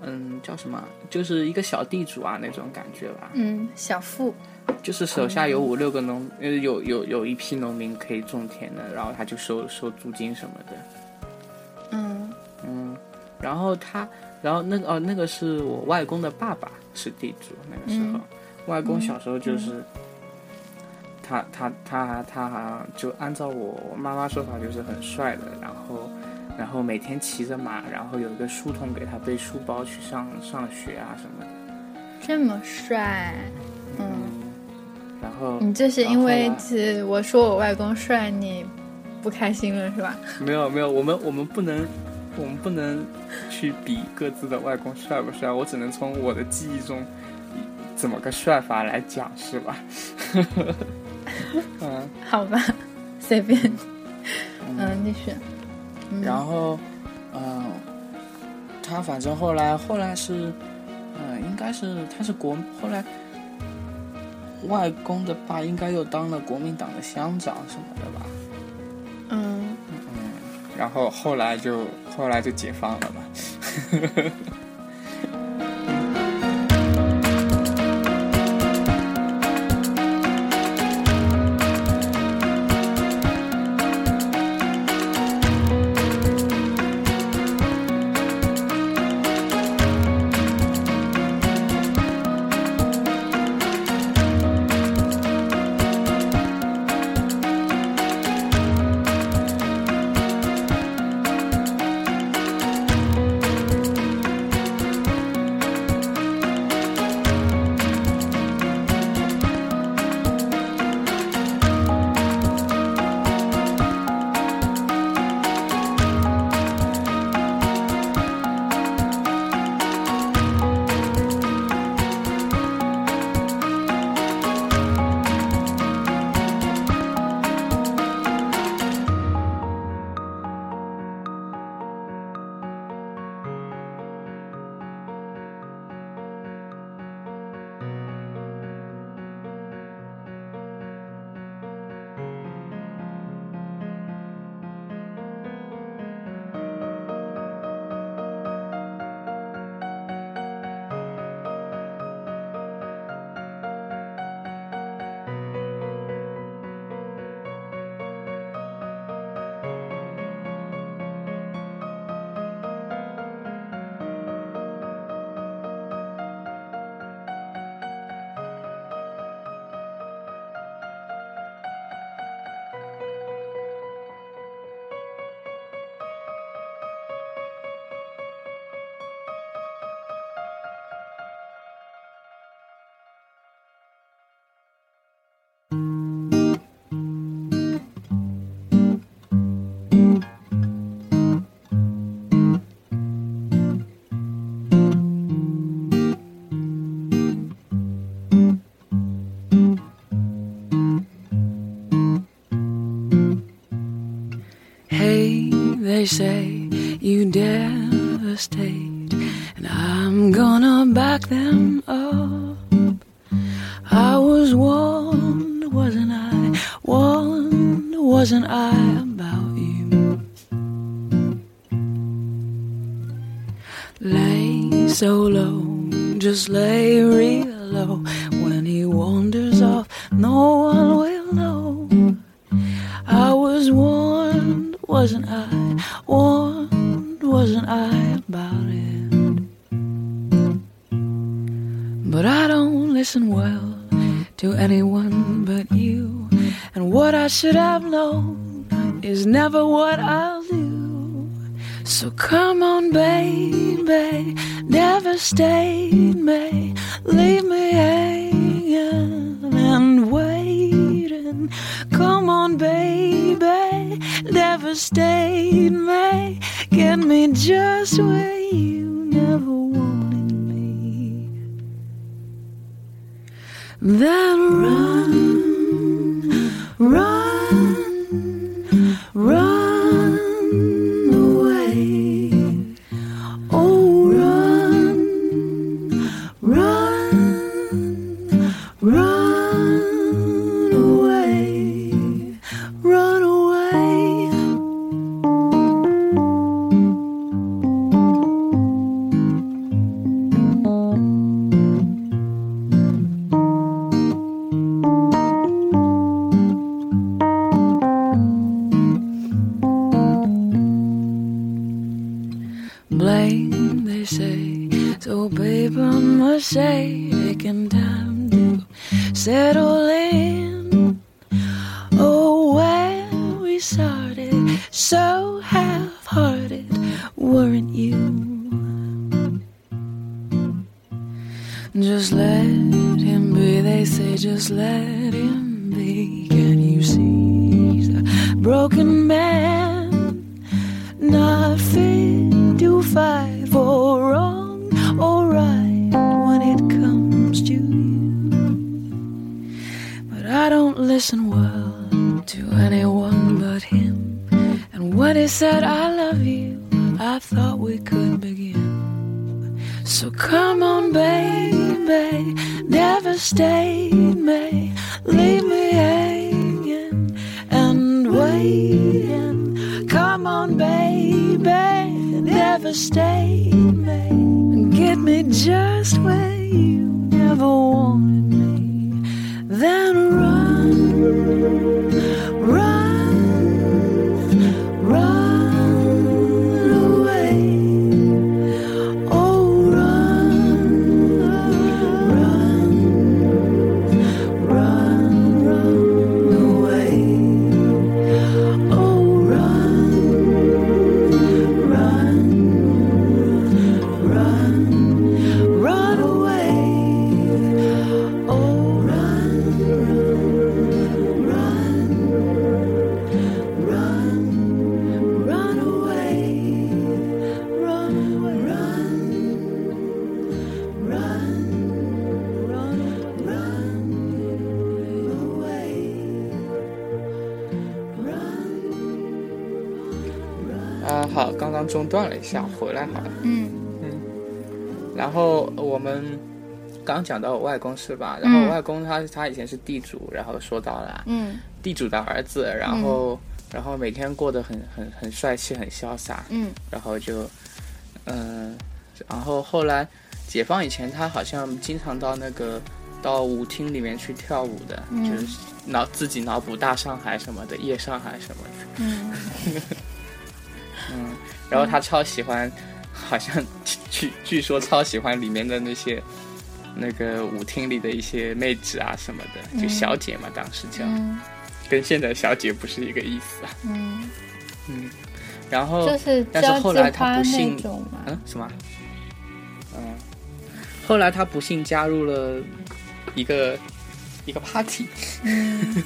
嗯叫什么，就是一个小地主啊那种感觉吧。嗯，小富，就是手下有五六个农，呃有有有一批农民可以种田的，然后他就收收租金什么的。嗯嗯，然后他。然后那个哦，那个是我外公的爸爸是地主，那个时候，外公小时候就是，他他他他就按照我妈妈说法就是很帅的，然后然后每天骑着马，然后有一个书童给他背书包去上上学啊什么的，这么帅，嗯，然后你这是因为是我说我外公帅你不开心了是吧？没有没有，我们我们不能。我们不能去比各自的外公帅不帅，我只能从我的记忆中怎么个帅法来讲，是吧？嗯，好吧，随便。嗯，你选。然后，嗯，他反正后来后来是，嗯，应该是他是国后来外公的爸应该又当了国民党的乡长什么的吧？嗯。然后后来就后来就解放了嘛。Say you devastate, But I don't listen well to anyone but you, And what I should have known is never what I'll do. So come on, baby, devastate me, leave me hanging and waiting. Come on, baby, devastate me, get me just where you never Then run, run, 下，回来好了。嗯。嗯。然后我们刚讲到我外公是吧？然后外公他他以前是地主，然后说到了嗯。地主的儿子，然后、然后每天过得很很很帅气，很潇洒，嗯。然后就嗯、然后后来解放以前，他好像经常到那个到舞厅里面去跳舞的，嗯。就是脑自己脑补大上海什么的，夜上海什么的。嗯 嗯，然后他超喜欢，好像据据说超喜欢里面的那些那个舞厅里的一些妹子啊什么的，就嗯小姐嘛，当时叫，嗯跟现在小姐不是一个意思啊。嗯，嗯，然后就是但是后来他不幸。嗯什么？嗯，后来他不幸加入了一个一个 party，嗯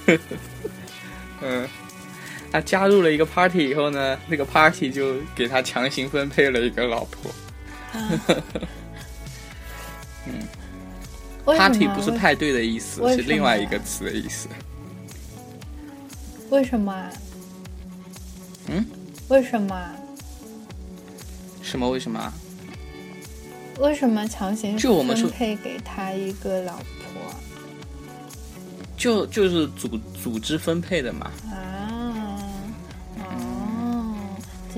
嗯。他加入了一个 party 以后呢，那个 party 就给他强行分配了一个老婆。为什么 party 不是派对的意思，是另外一个词的意思。为什么啊？嗯？为什么啊？什么？为什么啊？为什么强行就我们分配给他一个老婆就就是组组织分配的嘛，啊？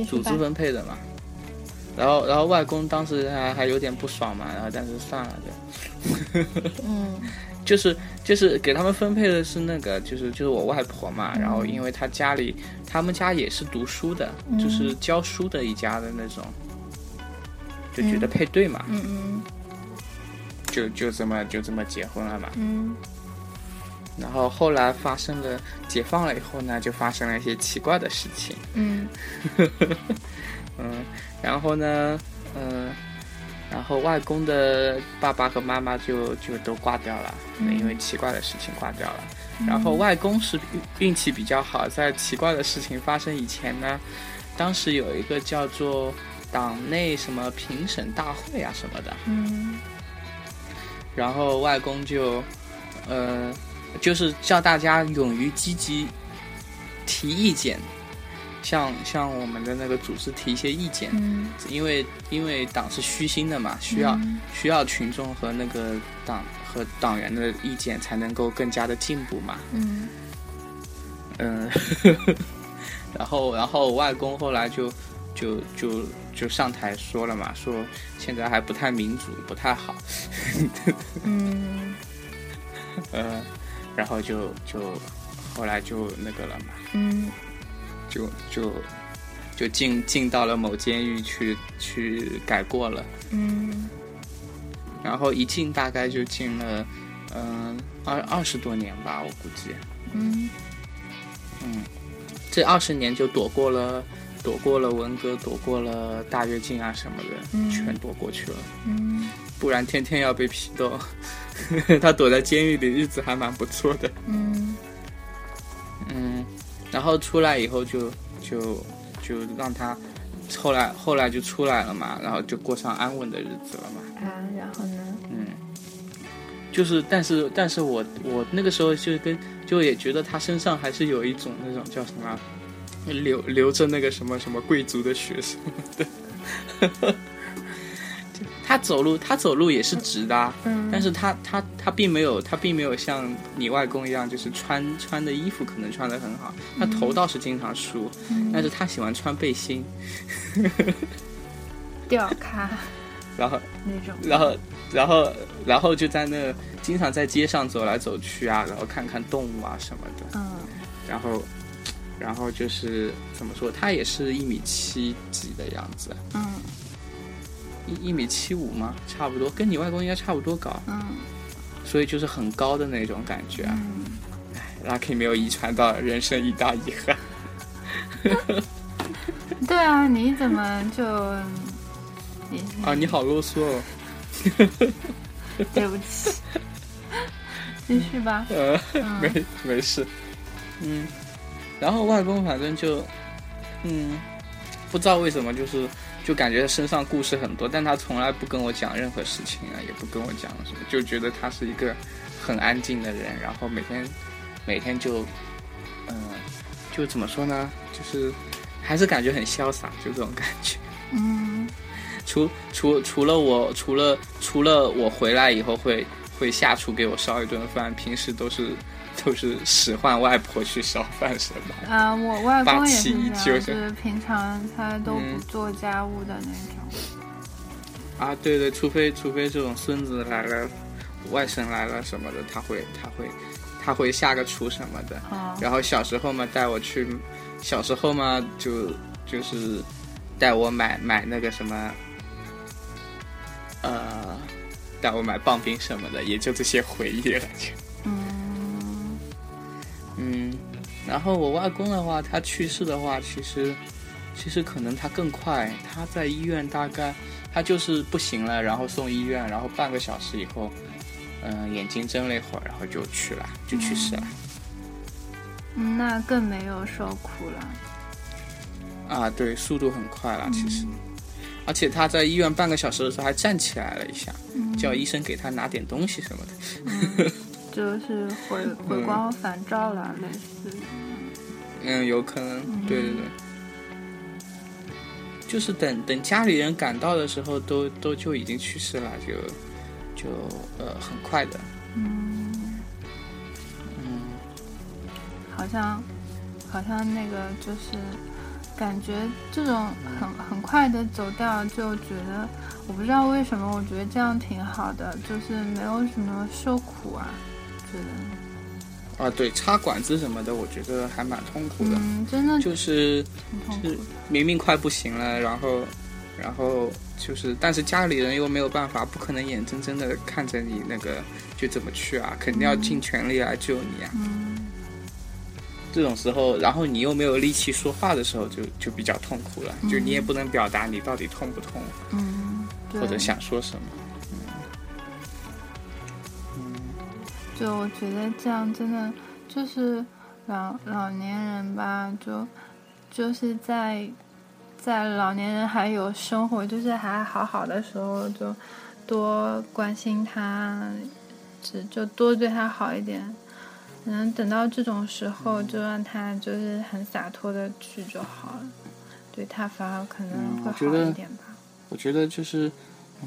组织。分配的嘛。然后，然后外公当时还还有点不爽嘛，然后但是算了，就嗯 就是就是给他们分配的是那个，就是就是我外婆嘛。嗯然后因为她家里，他们家也是读书的，嗯就是教书的一家的那种，就觉得配对嘛，嗯嗯就就这么就这么结婚了嘛。嗯然后后来发生了解放了以后呢，就发生了一些奇怪的事情。嗯 嗯，然后呢，嗯，然后外公的爸爸和妈妈就就都挂掉了，因为奇怪的事情挂掉了。然后外公是运运气比较好，在奇怪的事情发生以前呢，当时有一个叫做党内什么评审大会啊什么的。嗯然后外公就，呃，就是叫大家勇于积极提意见，向向我们的那个组织提一些意见，嗯因为因为党是虚心的嘛，需要、嗯需要群众和那个党和党员的意见才能够更加的进步嘛。嗯 嗯，然后然后我外公后来就就就就上台说了嘛，说现在还不太民主，不太好。嗯呃，然后就就后来就那个了嘛，嗯。就就就进进到了某监狱去去改过了，嗯。然后一进大概就进了嗯二二十多年吧，我估计，嗯。嗯，这二十年就躲过了躲过了文革，躲过了大跃进啊什么的，嗯。全躲过去了，嗯不然天天要被批斗。他躲在监狱里日子还蛮不错的。嗯嗯，然后出来以后就就就让他后来后来就出来了嘛，然后就过上安稳的日子了嘛。啊，然后呢？嗯，就是但是但是我我那个时候就跟就也觉得他身上还是有一种那种叫什么留留着那个什么什么贵族的血什么的。他走路，他走路也是直的啊、嗯，但是他他他并没有他并没有像你外公一样，就是穿穿的衣服可能穿的很好，他头倒是经常梳，嗯。但是他喜欢穿背心，吊咖然后那种。然后然后然后就在那经常在街上走来走去啊，然后看看动物啊什么的，嗯。然后然后就是怎么说，他也是一米七几的样子，嗯一一米七五吗？差不多，跟你外公应该差不多高，嗯所以就是很高的那种感觉啊。嗯，Lucky 没有遗传到，人生一大遗憾。对啊，你怎么就你啊，你好啰嗦哦。对不起，继续吧。呃，嗯没没事。嗯，然后外公反正就，嗯，不知道为什么，就是就感觉身上故事很多，但他从来不跟我讲任何事情啊，也不跟我讲什么，就觉得他是一个很安静的人，然后每天每天就，嗯、就怎么说呢，就是还是感觉很潇洒，就这种感觉。嗯除除除了我，除了除了我回来以后会会下厨给我烧一顿饭，平时都是都是使唤外婆去烧饭什么的。啊，我外霸公也是这样，就就是是平常他都不嗯做家务的那种。啊，对对，除非除非这种孙子来了，外甥来了什么的，他会他会他会下个厨什么的。哦，然后小时候嘛，带我去，小时候嘛就就是带我买买那个什么，呃，带我买棒冰什么的，也就这些回忆了然后我外公的话，他去世的话，其实其实可能他更快，他在医院大概他就是不行了，然后送医院，然后半个小时以后，嗯、眼睛睁了一会儿，然后就去了，就去世了。嗯，那更没有受苦了。啊，对，速度很快了，其实。而且他在医院半个小时的时候还站起来了一下，嗯叫医生给他拿点东西什么的。就是回回光返照了，类似。嗯，有可能，对对对。就是等等家里人赶到的时候都，都就已经去世了，就就呃很快的，嗯，嗯。好像好像那个就是感觉这种很很快的走掉，就觉得我不知道为什么，我觉得这样挺好的，就是没有什么受苦啊，啊，对，插管子什么的，我觉得还蛮痛苦的，嗯，真的就是挺痛苦是。明明快不行了，然后然后就是，但是家里人又没有办法，不可能眼睁睁的看着你那个就怎么去啊，肯定要尽全力来救你啊。这种时候，然后你又没有力气说话的时候，就就比较痛苦了。就你也不能表达你到底痛不痛，嗯，或者想说什么。就我觉得这样真的就是老老年人吧，就就是在在老年人还有生活，就是还好好的时候，就多关心他，只就多对他好一点。能等到这种时候，就让他就是很洒脱的去就好了，对他反而可能会好一点吧。我觉得就是，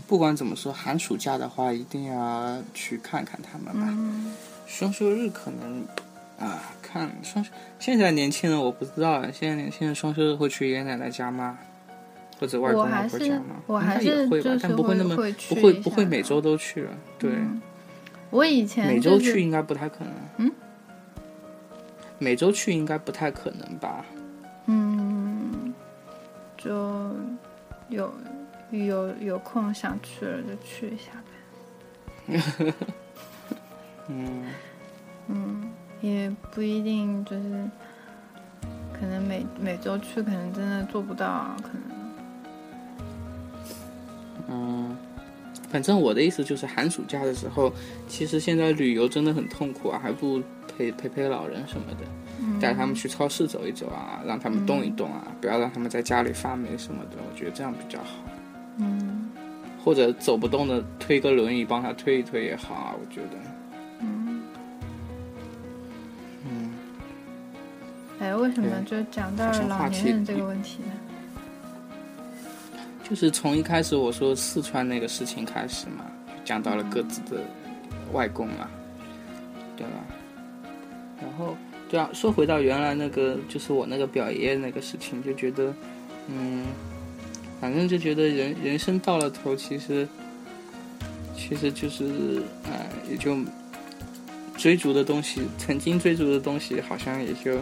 不管怎么说，寒暑假的话一定要去看看他们吧。双休日可能啊，看双现在年轻人我不知道，现在年轻人双休日会去爷爷奶奶家吗？或者外公外婆家吗？我还是会吧，但不会那么不会不会每周都去了。对，我以前每周去应该不太可能。嗯。每周去应该不太可能吧？嗯，就有有有空想去了就去一下呗。嗯嗯，也不一定就是，可能每每周去可能真的做不到，啊可能。嗯，反正我的意思就是寒暑假的时候，其实现在旅游真的很痛苦啊，还不如。陪陪陪老人什么的，带他们去超市走一走啊，让他们动一动啊，不要让他们在家里发霉什么的，我觉得这样比较好。嗯，或者走不动的推个轮椅帮他推一推也好啊，我觉得。嗯。嗯。哎，为什么就讲到了老年人这个问题呢？就是从一开始我说四川那个事情开始嘛，讲到了各自的外公嘛，对吧？然后，对啊，说回到原来那个，就是我那个表爷爷那个事情，就觉得，嗯，反正就觉得人人生到了头，其实，其实就是，呃，也就追逐的东西，曾经追逐的东西，好像也就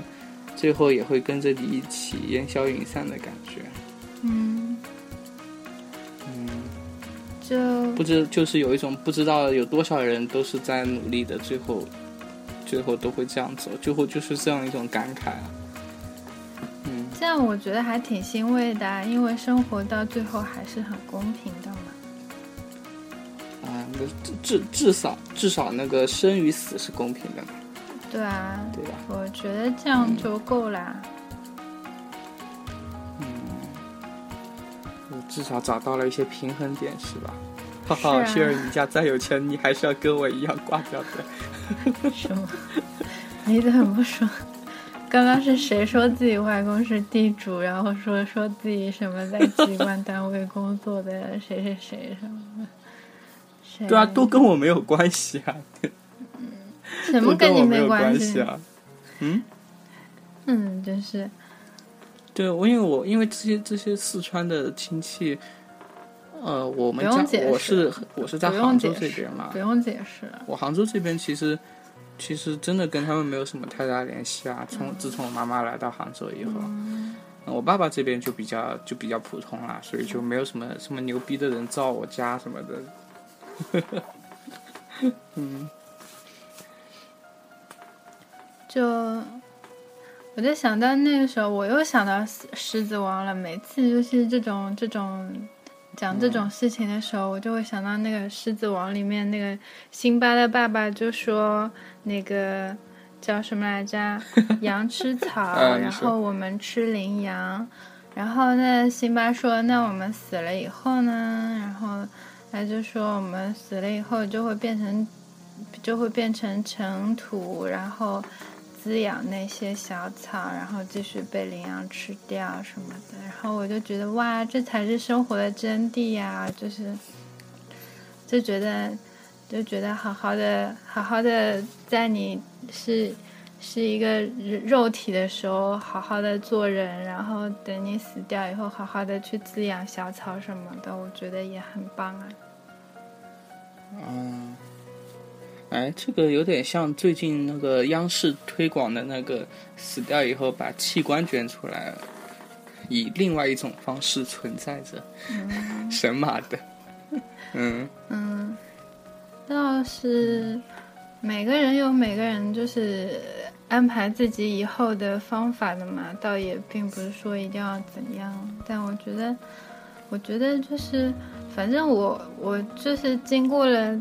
最后也会跟着你一起烟消云散的感觉。嗯，嗯，就不知就是有一种不知道有多少人都是在努力的，最后。最后都会这样走，最后就是这样一种感慨啊。嗯，这样我觉得还挺欣慰的，因为生活到最后还是很公平的嘛。啊，那至至少至少那个生与死是公平的。对啊，对吧？我觉得这样就够啦。嗯，至少找到了一些平衡点，是吧？哈哈，希儿，你家再有钱，你还是要跟我一样挂掉的。什么？你怎么不说？刚刚是谁说自己外公是地主，然后说说自己什么在机关单位工作的谁谁谁什么的？谁？对啊，都跟我没有关系啊。嗯，什么跟你没关系啊？嗯嗯，真是。对，我因为我因为这些这些四川的亲戚。呃，我们家我是我是在杭州这边嘛，不用解释。我杭州这边其实其实真的跟他们没有什么太大联系啊。从自从我妈妈来到杭州以后，我爸爸这边就比较就比较普通啦，所以就没有什么什么牛逼的人造我家什么的。嗯，就我就想到那个时候，我又想到狮子王了。每次就是这种这种。讲这种事情的时候，我就会想到那个《狮子王》里面那个辛巴的爸爸就说：“那个叫什么来着？羊吃草，然后我们吃羚羊。然后那辛巴说：‘那我们死了以后呢？’然后他就说：‘我们死了以后就会变成，就会变成尘土。’然后。”滋养那些小草，然后继续被羚羊吃掉什么的，然后我就觉得哇，这才是生活的真谛呀！就是，就觉得，就觉得好好的，好好的，在你是是一个肉体的时候，好好的做人，然后等你死掉以后，好好的去滋养小草什么的，我觉得也很棒啊。嗯。哎，这个有点像最近那个央视推广的那个，死掉以后把器官捐出来，以另外一种方式存在着，神马的，嗯嗯，倒是每个人有每个人就是安排自己以后的方法的嘛，倒也并不是说一定要怎样，但我觉得，我觉得就是反正我我就是经过了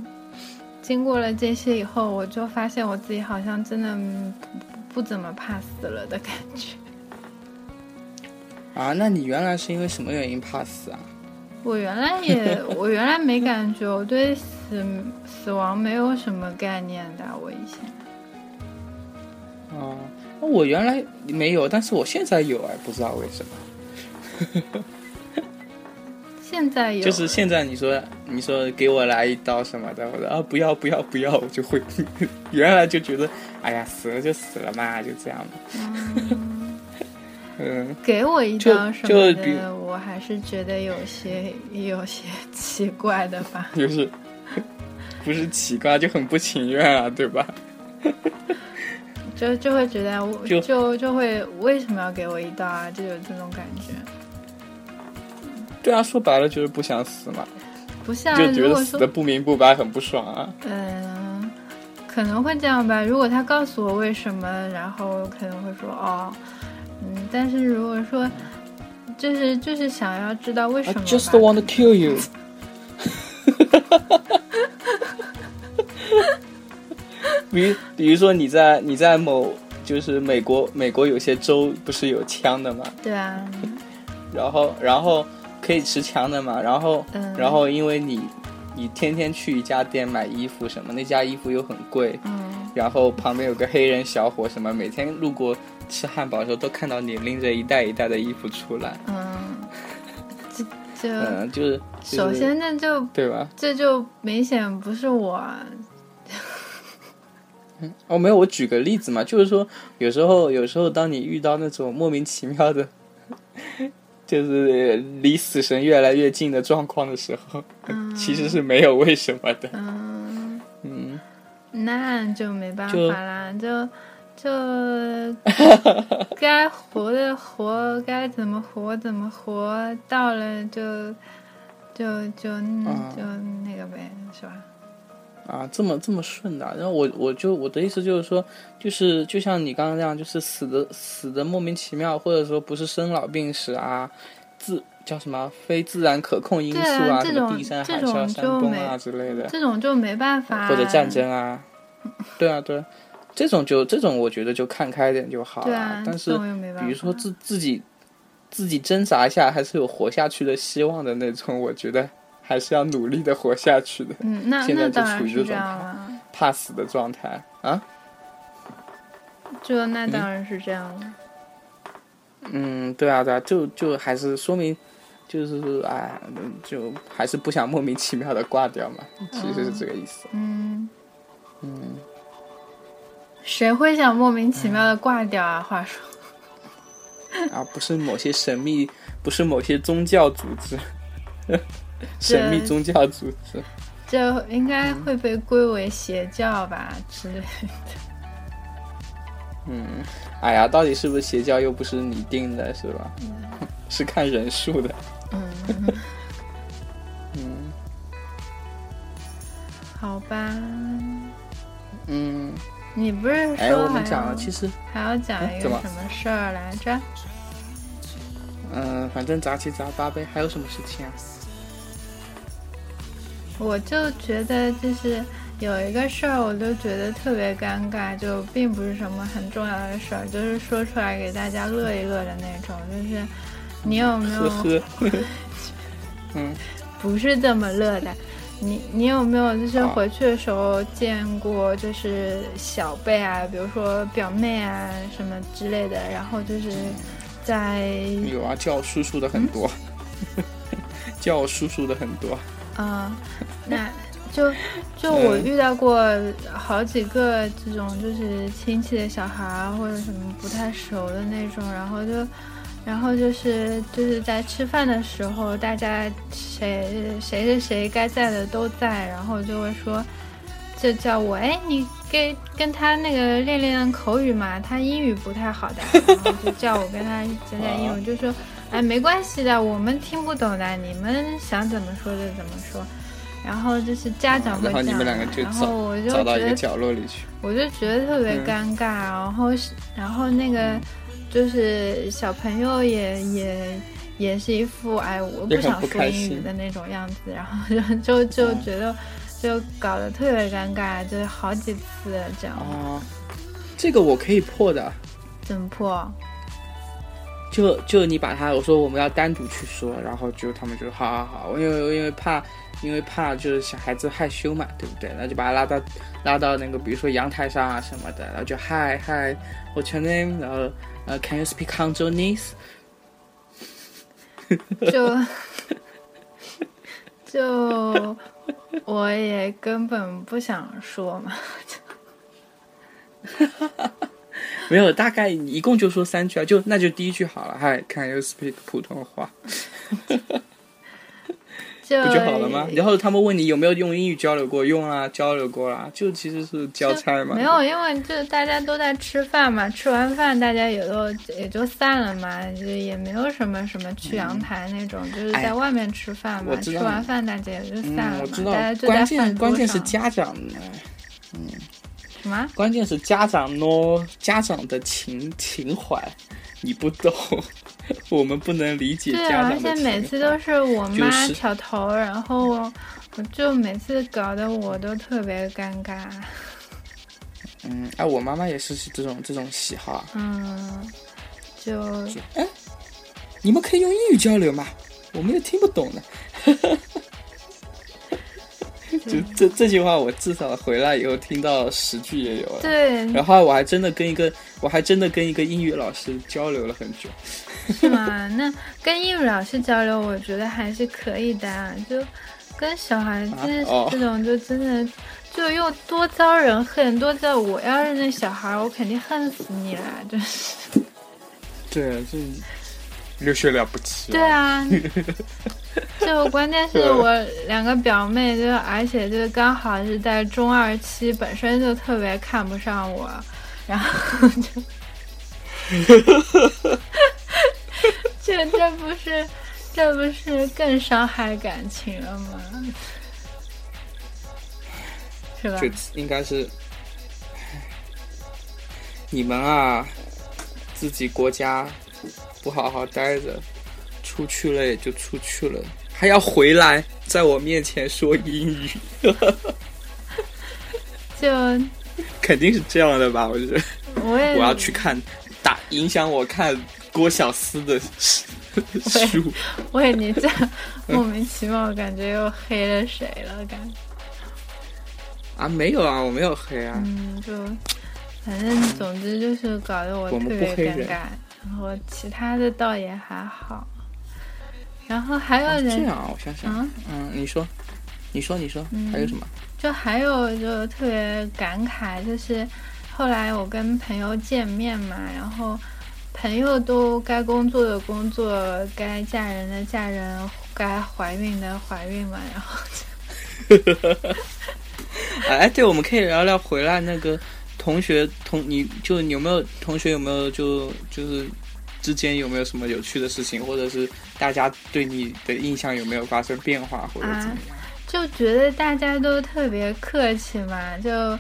经过了这些以后，我就发现我自己好像真的不不怎么怕死了的感觉。啊，那你原来是因为什么原因怕死啊？我原来也，我原来没感觉，我对死死死亡没有什么概念的。我以前，哦，我原来没有，但是我现在有哎，不知道为什么。现在有，就是现在你说你说给我来一刀什么的，我说啊不要不要不要，我就会。原来就觉得哎呀死了就死了嘛，就这样嘛。嗯，给我一张什么的，我还是觉得有些有些奇怪的吧。就是，不是奇怪，就很不情愿啊，对吧？就就会觉得，就就就会为什么要给我一刀啊？就有这种感觉。对啊，说白了就是不想死嘛。不像，就觉得死的不明不白，很不爽啊。嗯，可能会这样吧。如果他告诉我为什么，然后可能会说哦。嗯，但是如果说，就是就是想要知道为什么，just want to kill you。比如比如说你在你在某就是美国美国有些州不是有枪的吗？对啊。然后然后可以持枪的嘛？然后然后因为你你天天去一家店买衣服什么，那家衣服又很贵。嗯。然后旁边有个黑人小伙什么，每天路过。吃汉堡的时候都看到你拎着一袋一袋的衣服出来，嗯，这就嗯就是，首先那就对吧？这就明显不是我。嗯，哦，没有，我举个例子嘛，就是说有时候有时候当你遇到那种莫名其妙的，就是离死神越来越近的状况的时候，其实是没有为什么的。嗯嗯，那就没办法啦，就。就 该活的活，该怎么活怎么活，到了就就就就那个呗，是吧？啊，这么这么顺的。然后我我就我的意思就是说，就是就像你刚刚那样，就是死的死的莫名其妙，或者说不是生老病死啊，自叫什么非自然可控因素啊，什么地震海啸、山崩啊之类的，这种就没办法，或者战争啊，对啊对。这种就这种，我觉得就看开点就好了。但是，比如说自自己自己挣扎一下，还是有活下去的希望的那种，我觉得还是要努力的活下去的。嗯，那现在就处于这种怕死的状态啊。就那当然是这样了。嗯，对啊，对啊，就就还是说明，就是哎，就还是不想莫名其妙的挂掉嘛。其实是这个意思。嗯嗯。谁会想莫名其妙的挂掉啊？话说，啊，不是某些神秘，不是某些宗教组织，神秘宗教组织，这应该会被归为邪教吧之类的。嗯，哎呀，到底是不是邪教，又不是你定的，是吧？是看人数的。嗯。嗯。好吧。嗯。你不是说我们讲了，其实还要讲一个什么事儿来着？嗯，反正杂七杂八呗。还有什么事情啊？我就觉得就是有一个事儿，我就觉得特别尴尬，就并不是什么很重要的事儿，就是说出来给大家乐一乐的那种。就是你有没有？呵呵嗯，不是这么乐的。你你有没有就是回去的时候见过就是小辈啊，比如说表妹啊什么之类的，然后就是在有啊，叫叔叔的很多，叫叔叔的很多。啊，那就就我遇到过好几个这种就是亲戚的小孩或者什么不太熟的那种，然后就。然后就是就是在吃饭的时候，大家谁谁谁谁该在的都在，然后就会说，就叫我哎，你跟跟他那个练练口语嘛，他英语不太好的，然后就叫我跟他讲讲英语，就说哎，没关系的，我们听不懂的，你们想怎么说就怎么说。然后就是家长会然后你们两个就然后我就找到一个觉得角落里去。我就觉得特别尴尬，然后是，然后那个就是小朋友也也也是一副哎，我不想说英语的那种样子，然后就就就觉得就搞得特别尴尬，就是好几次这样，哦，这个我可以破的，怎么破？就就你把他，我说我们要单独去说，然后就他们就好好好，我因为因为怕因为怕就是小孩子害羞嘛，对不对？然后就把他拉到拉到那个比如说阳台上啊什么的，然后就嗨嗨，What's your name？然后呃，Can you speak Cantonese？就就我也根本不想说嘛，没有，大概一共就说三句啊，就那就第一句好了，嗨，Can you speak 普通话？就 不就好了吗？然后他们问你有没有用英语交流过，用啊，交流过啦，就其实是交差嘛。没有，因为就大家都在吃饭嘛，吃完饭大家也都也就散了嘛，就也没有什么什么去阳台那种，就是在外面吃饭嘛。吃完饭大家也就散了嘛，嗯，我知道大家，就在关饭键桌关键是家长，什么？关键是家长喏，家长的情情怀你不懂，我们不能理解对啊，而家长的情怀。且每次都是我妈就是挑头，然后我我就每次搞得我都特别尴尬。嗯，哎，我妈妈也是这种这种喜好啊。嗯，就你们可以用英语交流嘛，我们也听不懂的。就这这句话，我至少回来以后听到十句也有了。对，然后我还真的跟一个，我还真的跟一个英语老师交流了很久。是吗？那跟英语老师交流，我觉得还是可以的啊。就跟小孩子这种，就真的就又多遭人恨，多遭。我要是那小孩，我肯定恨死你了，就是。对，这留学了不起。对，啊，就关键是我两个表妹，就而且就刚好是在中二期，本身就特别看不上我，然后就。这这不是这不是更伤害感情了吗？是吧就？应该是你们啊，自己国家不好好待着，出去了也就出去了，还要回来在我面前说英语，就肯定是这样的吧？我觉得我也我要去看打影响我看郭小思的书。为你这样 莫名其妙，感觉又黑了谁了？感觉。啊，没有啊，我没有黑啊。嗯，就反正总之就是搞得我特我们不别尴尬，然后其他的倒也还好。然后还有哦人，这样啊，我想想，嗯，嗯，你说，你说，你说，嗯。还有什么？就还有就特别感慨，就是后来我跟朋友见面嘛，然后朋友都该工作的工作，该嫁人的嫁人，该怀孕的怀孕嘛，然后 哎，对，我们可以聊聊回来那个同学同，你就你有没有同学有没有就就是之间有没有什么有趣的事情，或者是大家对你的印象有没有发生变化，或者怎么样？就觉得大家都特别客气嘛，就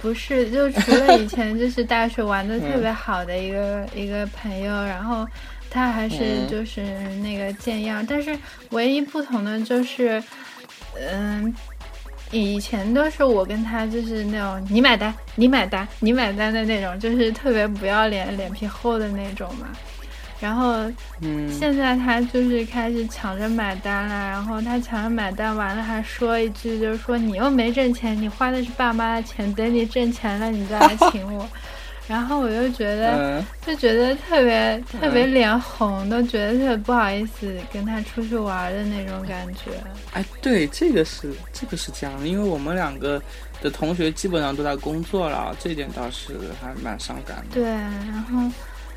不是就除了以前 就是大学玩的特别好的一个、一个朋友，然后他还是嗯就是那个见样，但是唯一不同的就是，嗯。以前都是我跟他就是那种你买单你买单你买单的那种，就是特别不要脸、脸皮厚的那种嘛。然后嗯，现在他就是开始抢着买单了，然后他抢着买单完了还说一句，就是说你又没挣钱，你花的是爸妈的钱，等你挣钱了你再来请我。然后我就觉得，嗯，就觉得特别特别脸红，都觉得特别不好意思跟他出去玩的那种感觉。哎，对，这个是这个是这样的，因为我们两个的同学基本上都在工作了，这点倒是还蛮伤感的。对，然后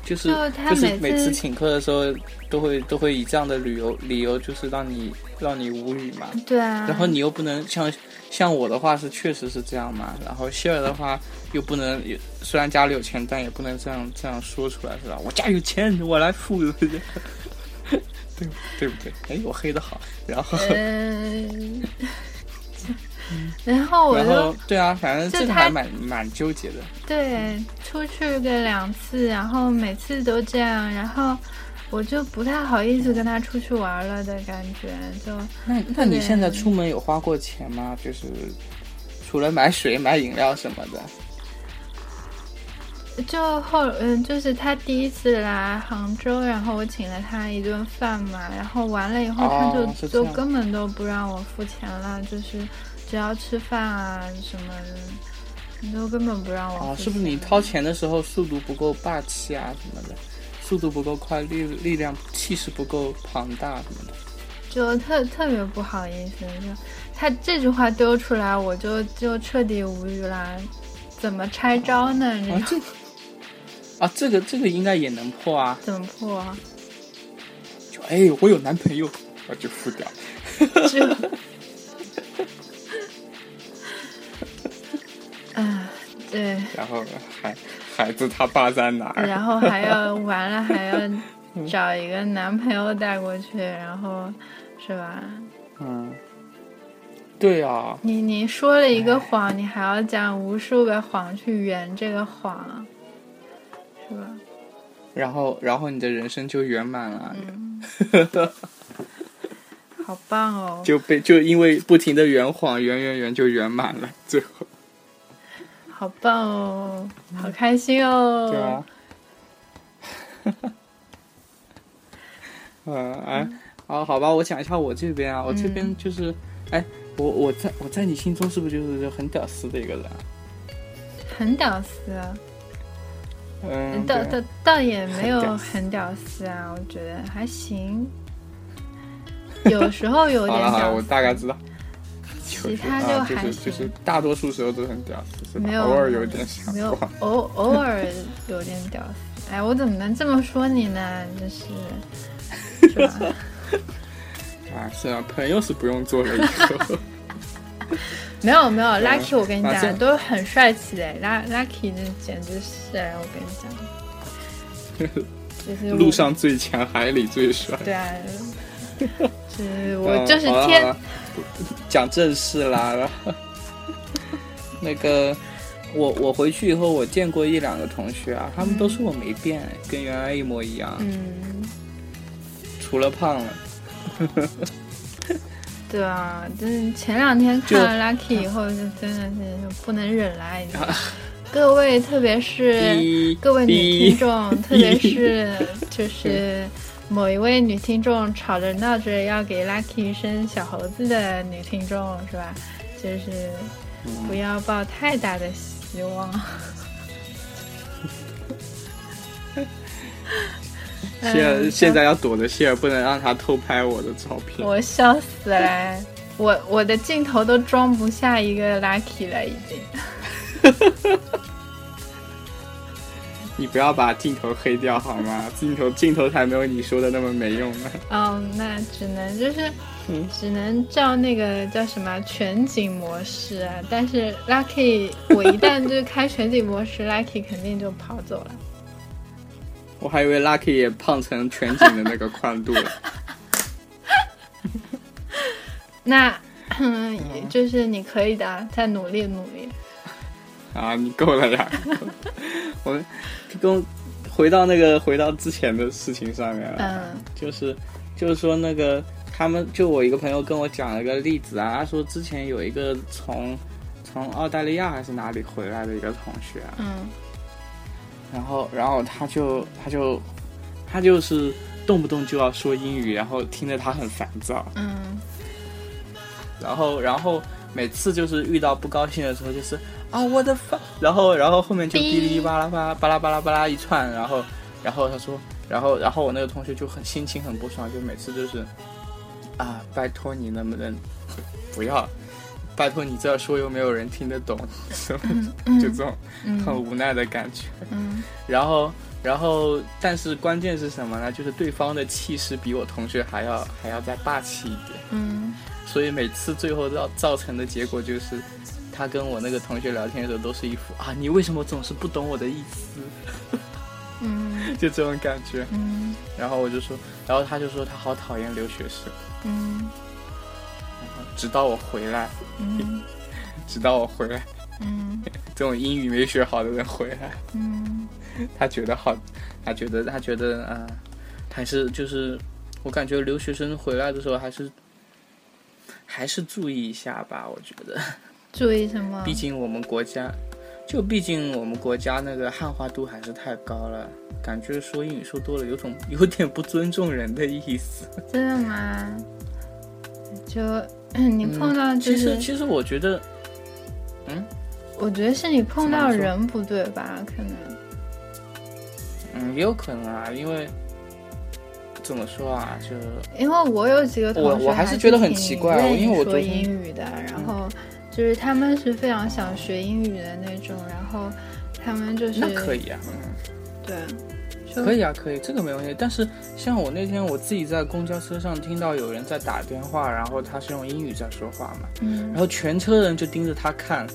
就是就是每次每次请客的时候，都会都会以这样的理由理由，就是让你让你无语嘛。对啊，然后你又不能像像我的话是确实是这样嘛，然后希尔的话又不能，也虽然家里有钱，但也不能这样这样说出来，是吧？我家有钱，我来付。对对不对？哎，我黑的好，然后，嗯，然后我就对啊，反正这个还蛮蛮纠结的。对，出去个两次，然后每次都这样，然后我就不太好意思跟他出去玩了的感觉。就那那你现在出门有花过钱吗？就是除了买水、买饮料什么的。就后嗯，就是他第一次来杭州，然后我请了他一顿饭嘛，然后完了以后他就就根本都不让我付钱了，就是只要吃饭啊什么的，你都根本不让我。哦，是不是你掏钱的时候速度不够霸气啊什么的，速度不够快，力力量气势不够庞大什么的，就特特别不好意思，就他这句话丢出来，我就就彻底无语了，怎么拆招呢？这。啊，这个这个应该也能破啊？怎么破啊？就哎，我有男朋友，我就付掉。就，啊，对。然后孩孩子他爸在哪儿？然后还要完了，还要找一个男朋友带过去，然后是吧？嗯，对啊。你你说了一个谎，你还要讲无数个谎去圆这个谎。是吧？然后，然后你的人生就圆满了。嗯，好棒哦！就被就因为不停的圆谎，圆圆圆就圆满了，最后。好棒哦！好开心哦！对啊。嗯 哎，啊，好吧，我讲一下我这边啊，我这边就是，哎，我我在我在你心中是不是就是很屌丝的一个人？很屌丝。嗯，倒倒倒也没有很屌丝啊，我觉得还行，有时候有点屌丝。我大概知道，其他就还是就是大多数时候都很屌丝，没有偶尔有点小，没有偶偶尔有点屌丝。哎，我怎么能这么说你呢？就是，是吧？啊，是啊，朋友是不用做了以后。没有没有，Lucky，我跟你讲，都很帅气的，Lucky 那简直是，我跟你讲，就是路上最强，海里最帅。对啊，就是我 就是天，讲正事啦。那个，我我回去以后，我见过一两个同学啊，他们都说我没变，跟原来一模一样。嗯，除了胖了。对啊，就是前两天看了 Lucky 以后，就真的是不能忍了。各位，特别是各位女听众，特别是就是某一位女听众吵着闹着要给 Lucky 生小猴子的女听众，是吧？就是不要抱太大的希望。谢尔现在要躲着谢尔，不能让他偷拍我的照片。我笑死了，我我的镜头都装不下一个 Lucky 了，已经。你不要把镜头黑掉好吗？镜头镜头才没有你说的那么没用呢。嗯，那只能就是，只能照那个叫什么全景模式啊。但是 Lucky，我一旦就是开全景模式，Lucky 肯定就跑走了。我还以为 Lucky 也胖成全景的那个宽度了。那，嗯就是你可以的，再努力努力。啊，你够了呀！我跟回到那个回到之前的事情上面了。嗯，就是就是说那个他们就我一个朋友跟我讲了个例子啊，他说之前有一个从从澳大利亚还是哪里回来的一个同学。嗯。然后，然后他就，他就，他就是动不动就要说英语，然后听着他很烦躁。嗯。然后，然后每次就是遇到不高兴的时候，就是啊，我的发，然后，然后后面就哔哩吧啦吧，巴拉巴拉巴拉一串，然后，然后他说，然后，然后我那个同学就很心情很不爽，就每次就是，啊，拜托你能不能不要。拜托你这样说又没有人听得懂，就这种很无奈的感觉。然后，然后，但是关键是什么呢？就是对方的气势比我同学还要还要再霸气一点。嗯，所以每次最后造造成的结果就是，他跟我那个同学聊天的时候都是一副啊，你为什么总是不懂我的意思？嗯，就这种感觉。嗯。然后我就说，然后他就说他好讨厌留学生，嗯。然后直到我回来，嗯。直到我回来，嗯。这种英语没学好的人回来，嗯。他觉得好，他觉得他觉得啊、呃还是就是我感觉留学生回来的时候还是还是注意一下吧，我觉得，注意什么？毕竟我们国家，就毕竟我们国家那个汉化度还是太高了，感觉说英语说多了有种有点不尊重人的意思。真的吗？就 你碰到就嗯其实，其实我觉得，嗯我觉得是你碰到人不对吧？可能嗯，也有可能啊，因为怎么说啊，就因为我有几个同学我我还是是觉得很奇怪因为我昨天英语的，然后就是他们是非常想学英语的那种，然后他们就是那可以啊，嗯。对，可以啊，可以，这个没问题。但是像我那天我自己在公交车上听到有人在打电话，然后他是用英语在说话嘛，嗯然后全车人就盯着他看，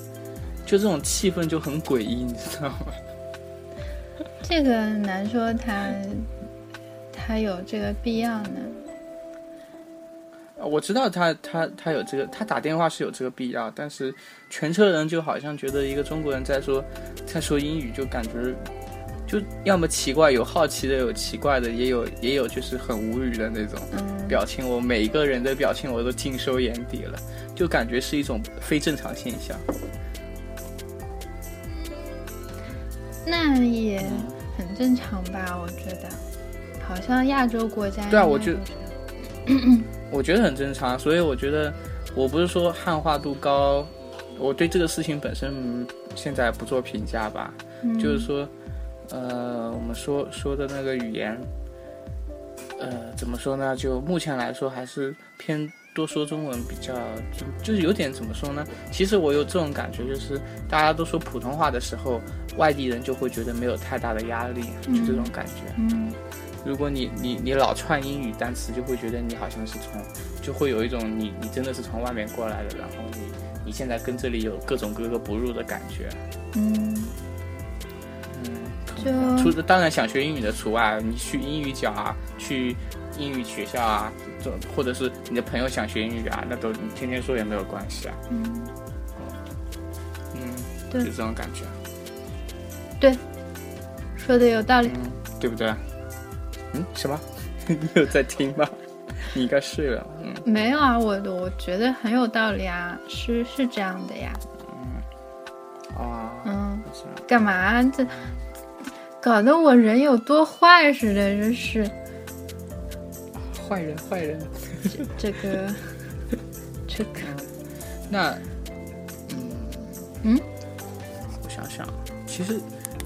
就这种气氛就很诡异，你知道吗？这个难说他他有这个必要呢。啊我知道他他他有这个，他打电话是有这个必要，但是全车人就好像觉得一个中国人在说在说英语，就感觉就要么奇怪，有好奇的，有奇怪的，也有也有就是很无语的那种。嗯，表情，我每一个人的表情我都尽收眼底了，就感觉是一种非正常现象。那也很正常吧？我觉得，好像亚洲国家对啊我觉应该都这样 我觉得很正常，所以我觉得我不是说汉化度高，我对这个事情本身嗯现在不做评价吧，嗯就是说，呃，我们说说的那个语言，呃，怎么说呢？就目前来说还是偏多说中文比较，就就是有点怎么说呢？其实我有这种感觉，就是大家都说普通话的时候，外地人就会觉得没有太大的压力，就这种感觉。嗯如果你你你老串英语单词，就会觉得你好像是从，就会有一种你你真的是从外面过来的，然后你你现在跟这里有各种格格不入的感觉。嗯嗯，就除当然想学英语的除外，你去英语角啊，去英语学校啊，这或者是你的朋友想学英语啊，那都你天天说也没有关系啊。嗯嗯，对就这种感觉，对说的有道理。嗯，对不对？嗯，什么？你有在听吗？你应该睡了。嗯，没有啊，我我觉得很有道理啊，是是这样的呀。啊，嗯，这样干嘛这搞得我人有多坏似的，真是坏人，坏人。这个这个 那，嗯，我想想，其实，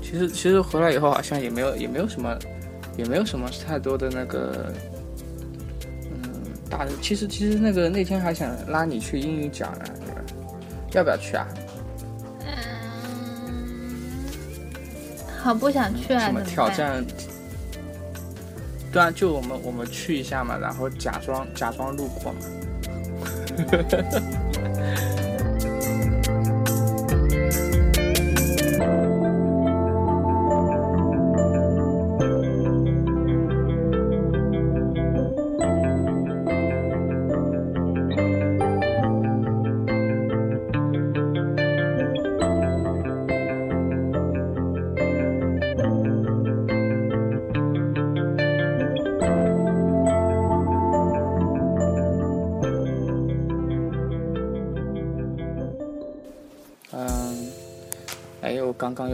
其实，其实回来以后好像也没有，也没有什么，也没有什么太多的那个，嗯，大的。其实，其实那个那天还想拉你去英语角呢？要不要去啊？嗯好不想去啊，什么？挑战？对啊，就我们我们去一下嘛，然后假装假装路过嘛。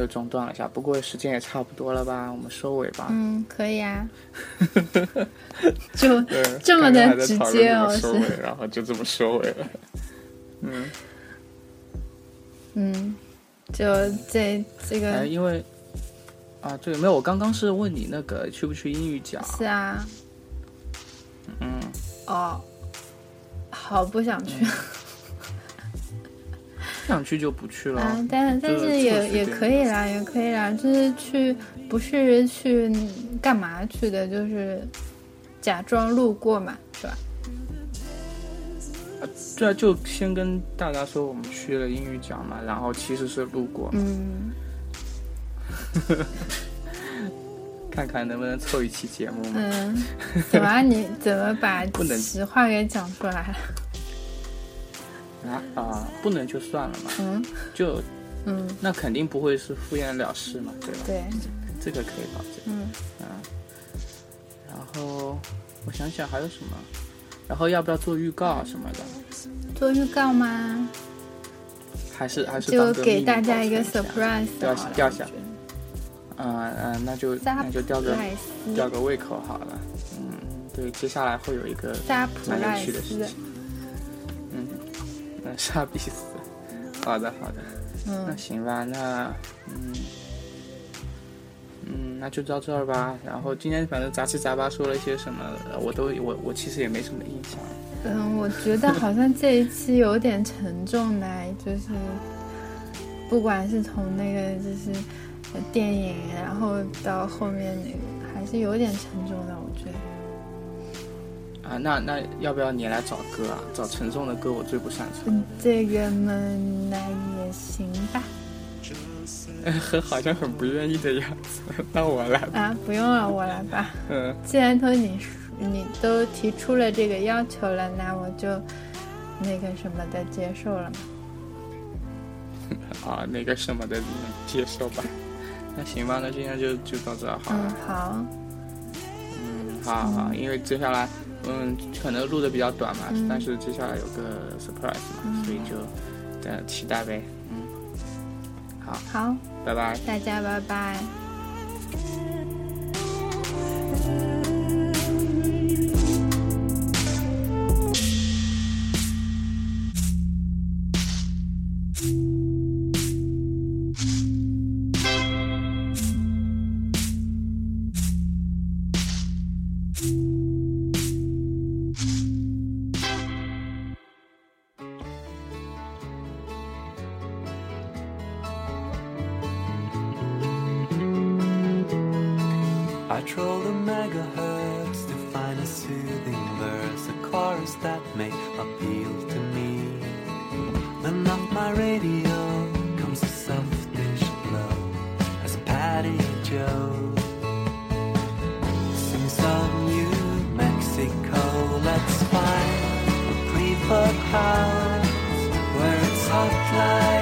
中断了一下，不过时间也差不多了吧，我们收尾吧。嗯，可以啊。就，这么的直接哦收尾，然后就这么收尾了。嗯，嗯，就这这哎，个因为啊，对，没有，我刚刚是问你那个去不去英语角？是啊，嗯，哦，好不想去不想去就不去了。啊，但但是是也也可以啦，也可以啦，就是去不是去干嘛去的，就是假装路过嘛，是吧？对啊，就先跟大家说我们去了英语角嘛，然后其实是路过，嗯，看 看看能不能凑一期节目。嗯，怎么你怎么把实话给讲出来了？啊啊，不能就算了嘛。嗯，就嗯，那肯定不会是敷衍了事嘛，对吧？对，这个可以保证。嗯嗯，然后我想想还有什么，然后要不要做预告什么的？做预告吗？还是还是就给大家一个 surprise，掉掉下。嗯嗯，那就那就吊个吊个胃口好了。嗯，对，接下来会有一个蛮有趣的事情。傻逼死。好的好的。嗯。那行吧，那嗯嗯，那就到这儿吧。然后今天反正杂七杂八说了一些什么，我都我我其实也没什么印象。嗯，我觉得好像这一期有点沉重呢，就是不管是从那个就是电影，然后到后面那个，还是有点沉重的，我觉得。啊，那那要不要你来找歌啊？找沉重的歌，我最不擅长。嗯，这个嘛，那也行吧。很 好像很不愿意的样子，那我来吧。啊，不用了，我来吧。嗯，既然都你说。你都提出了这个要求了，那我就那个什么的接受了嘛。啊，那个什么的接受吧。那行吧，那今天就就到这好了。嗯，好。嗯，好好，因为接下来嗯可能录的比较短嘛，但是接下来有个 surprise 嘛，所以就呃期待呗。嗯，好。好，拜拜。大家拜拜。control the megahertz to find a soothing verse, a chorus that may appeal to me. Then off my radio comes a softish blow as Patty Joe sings some New Mexico. Let's find a prefab house where it's hot like.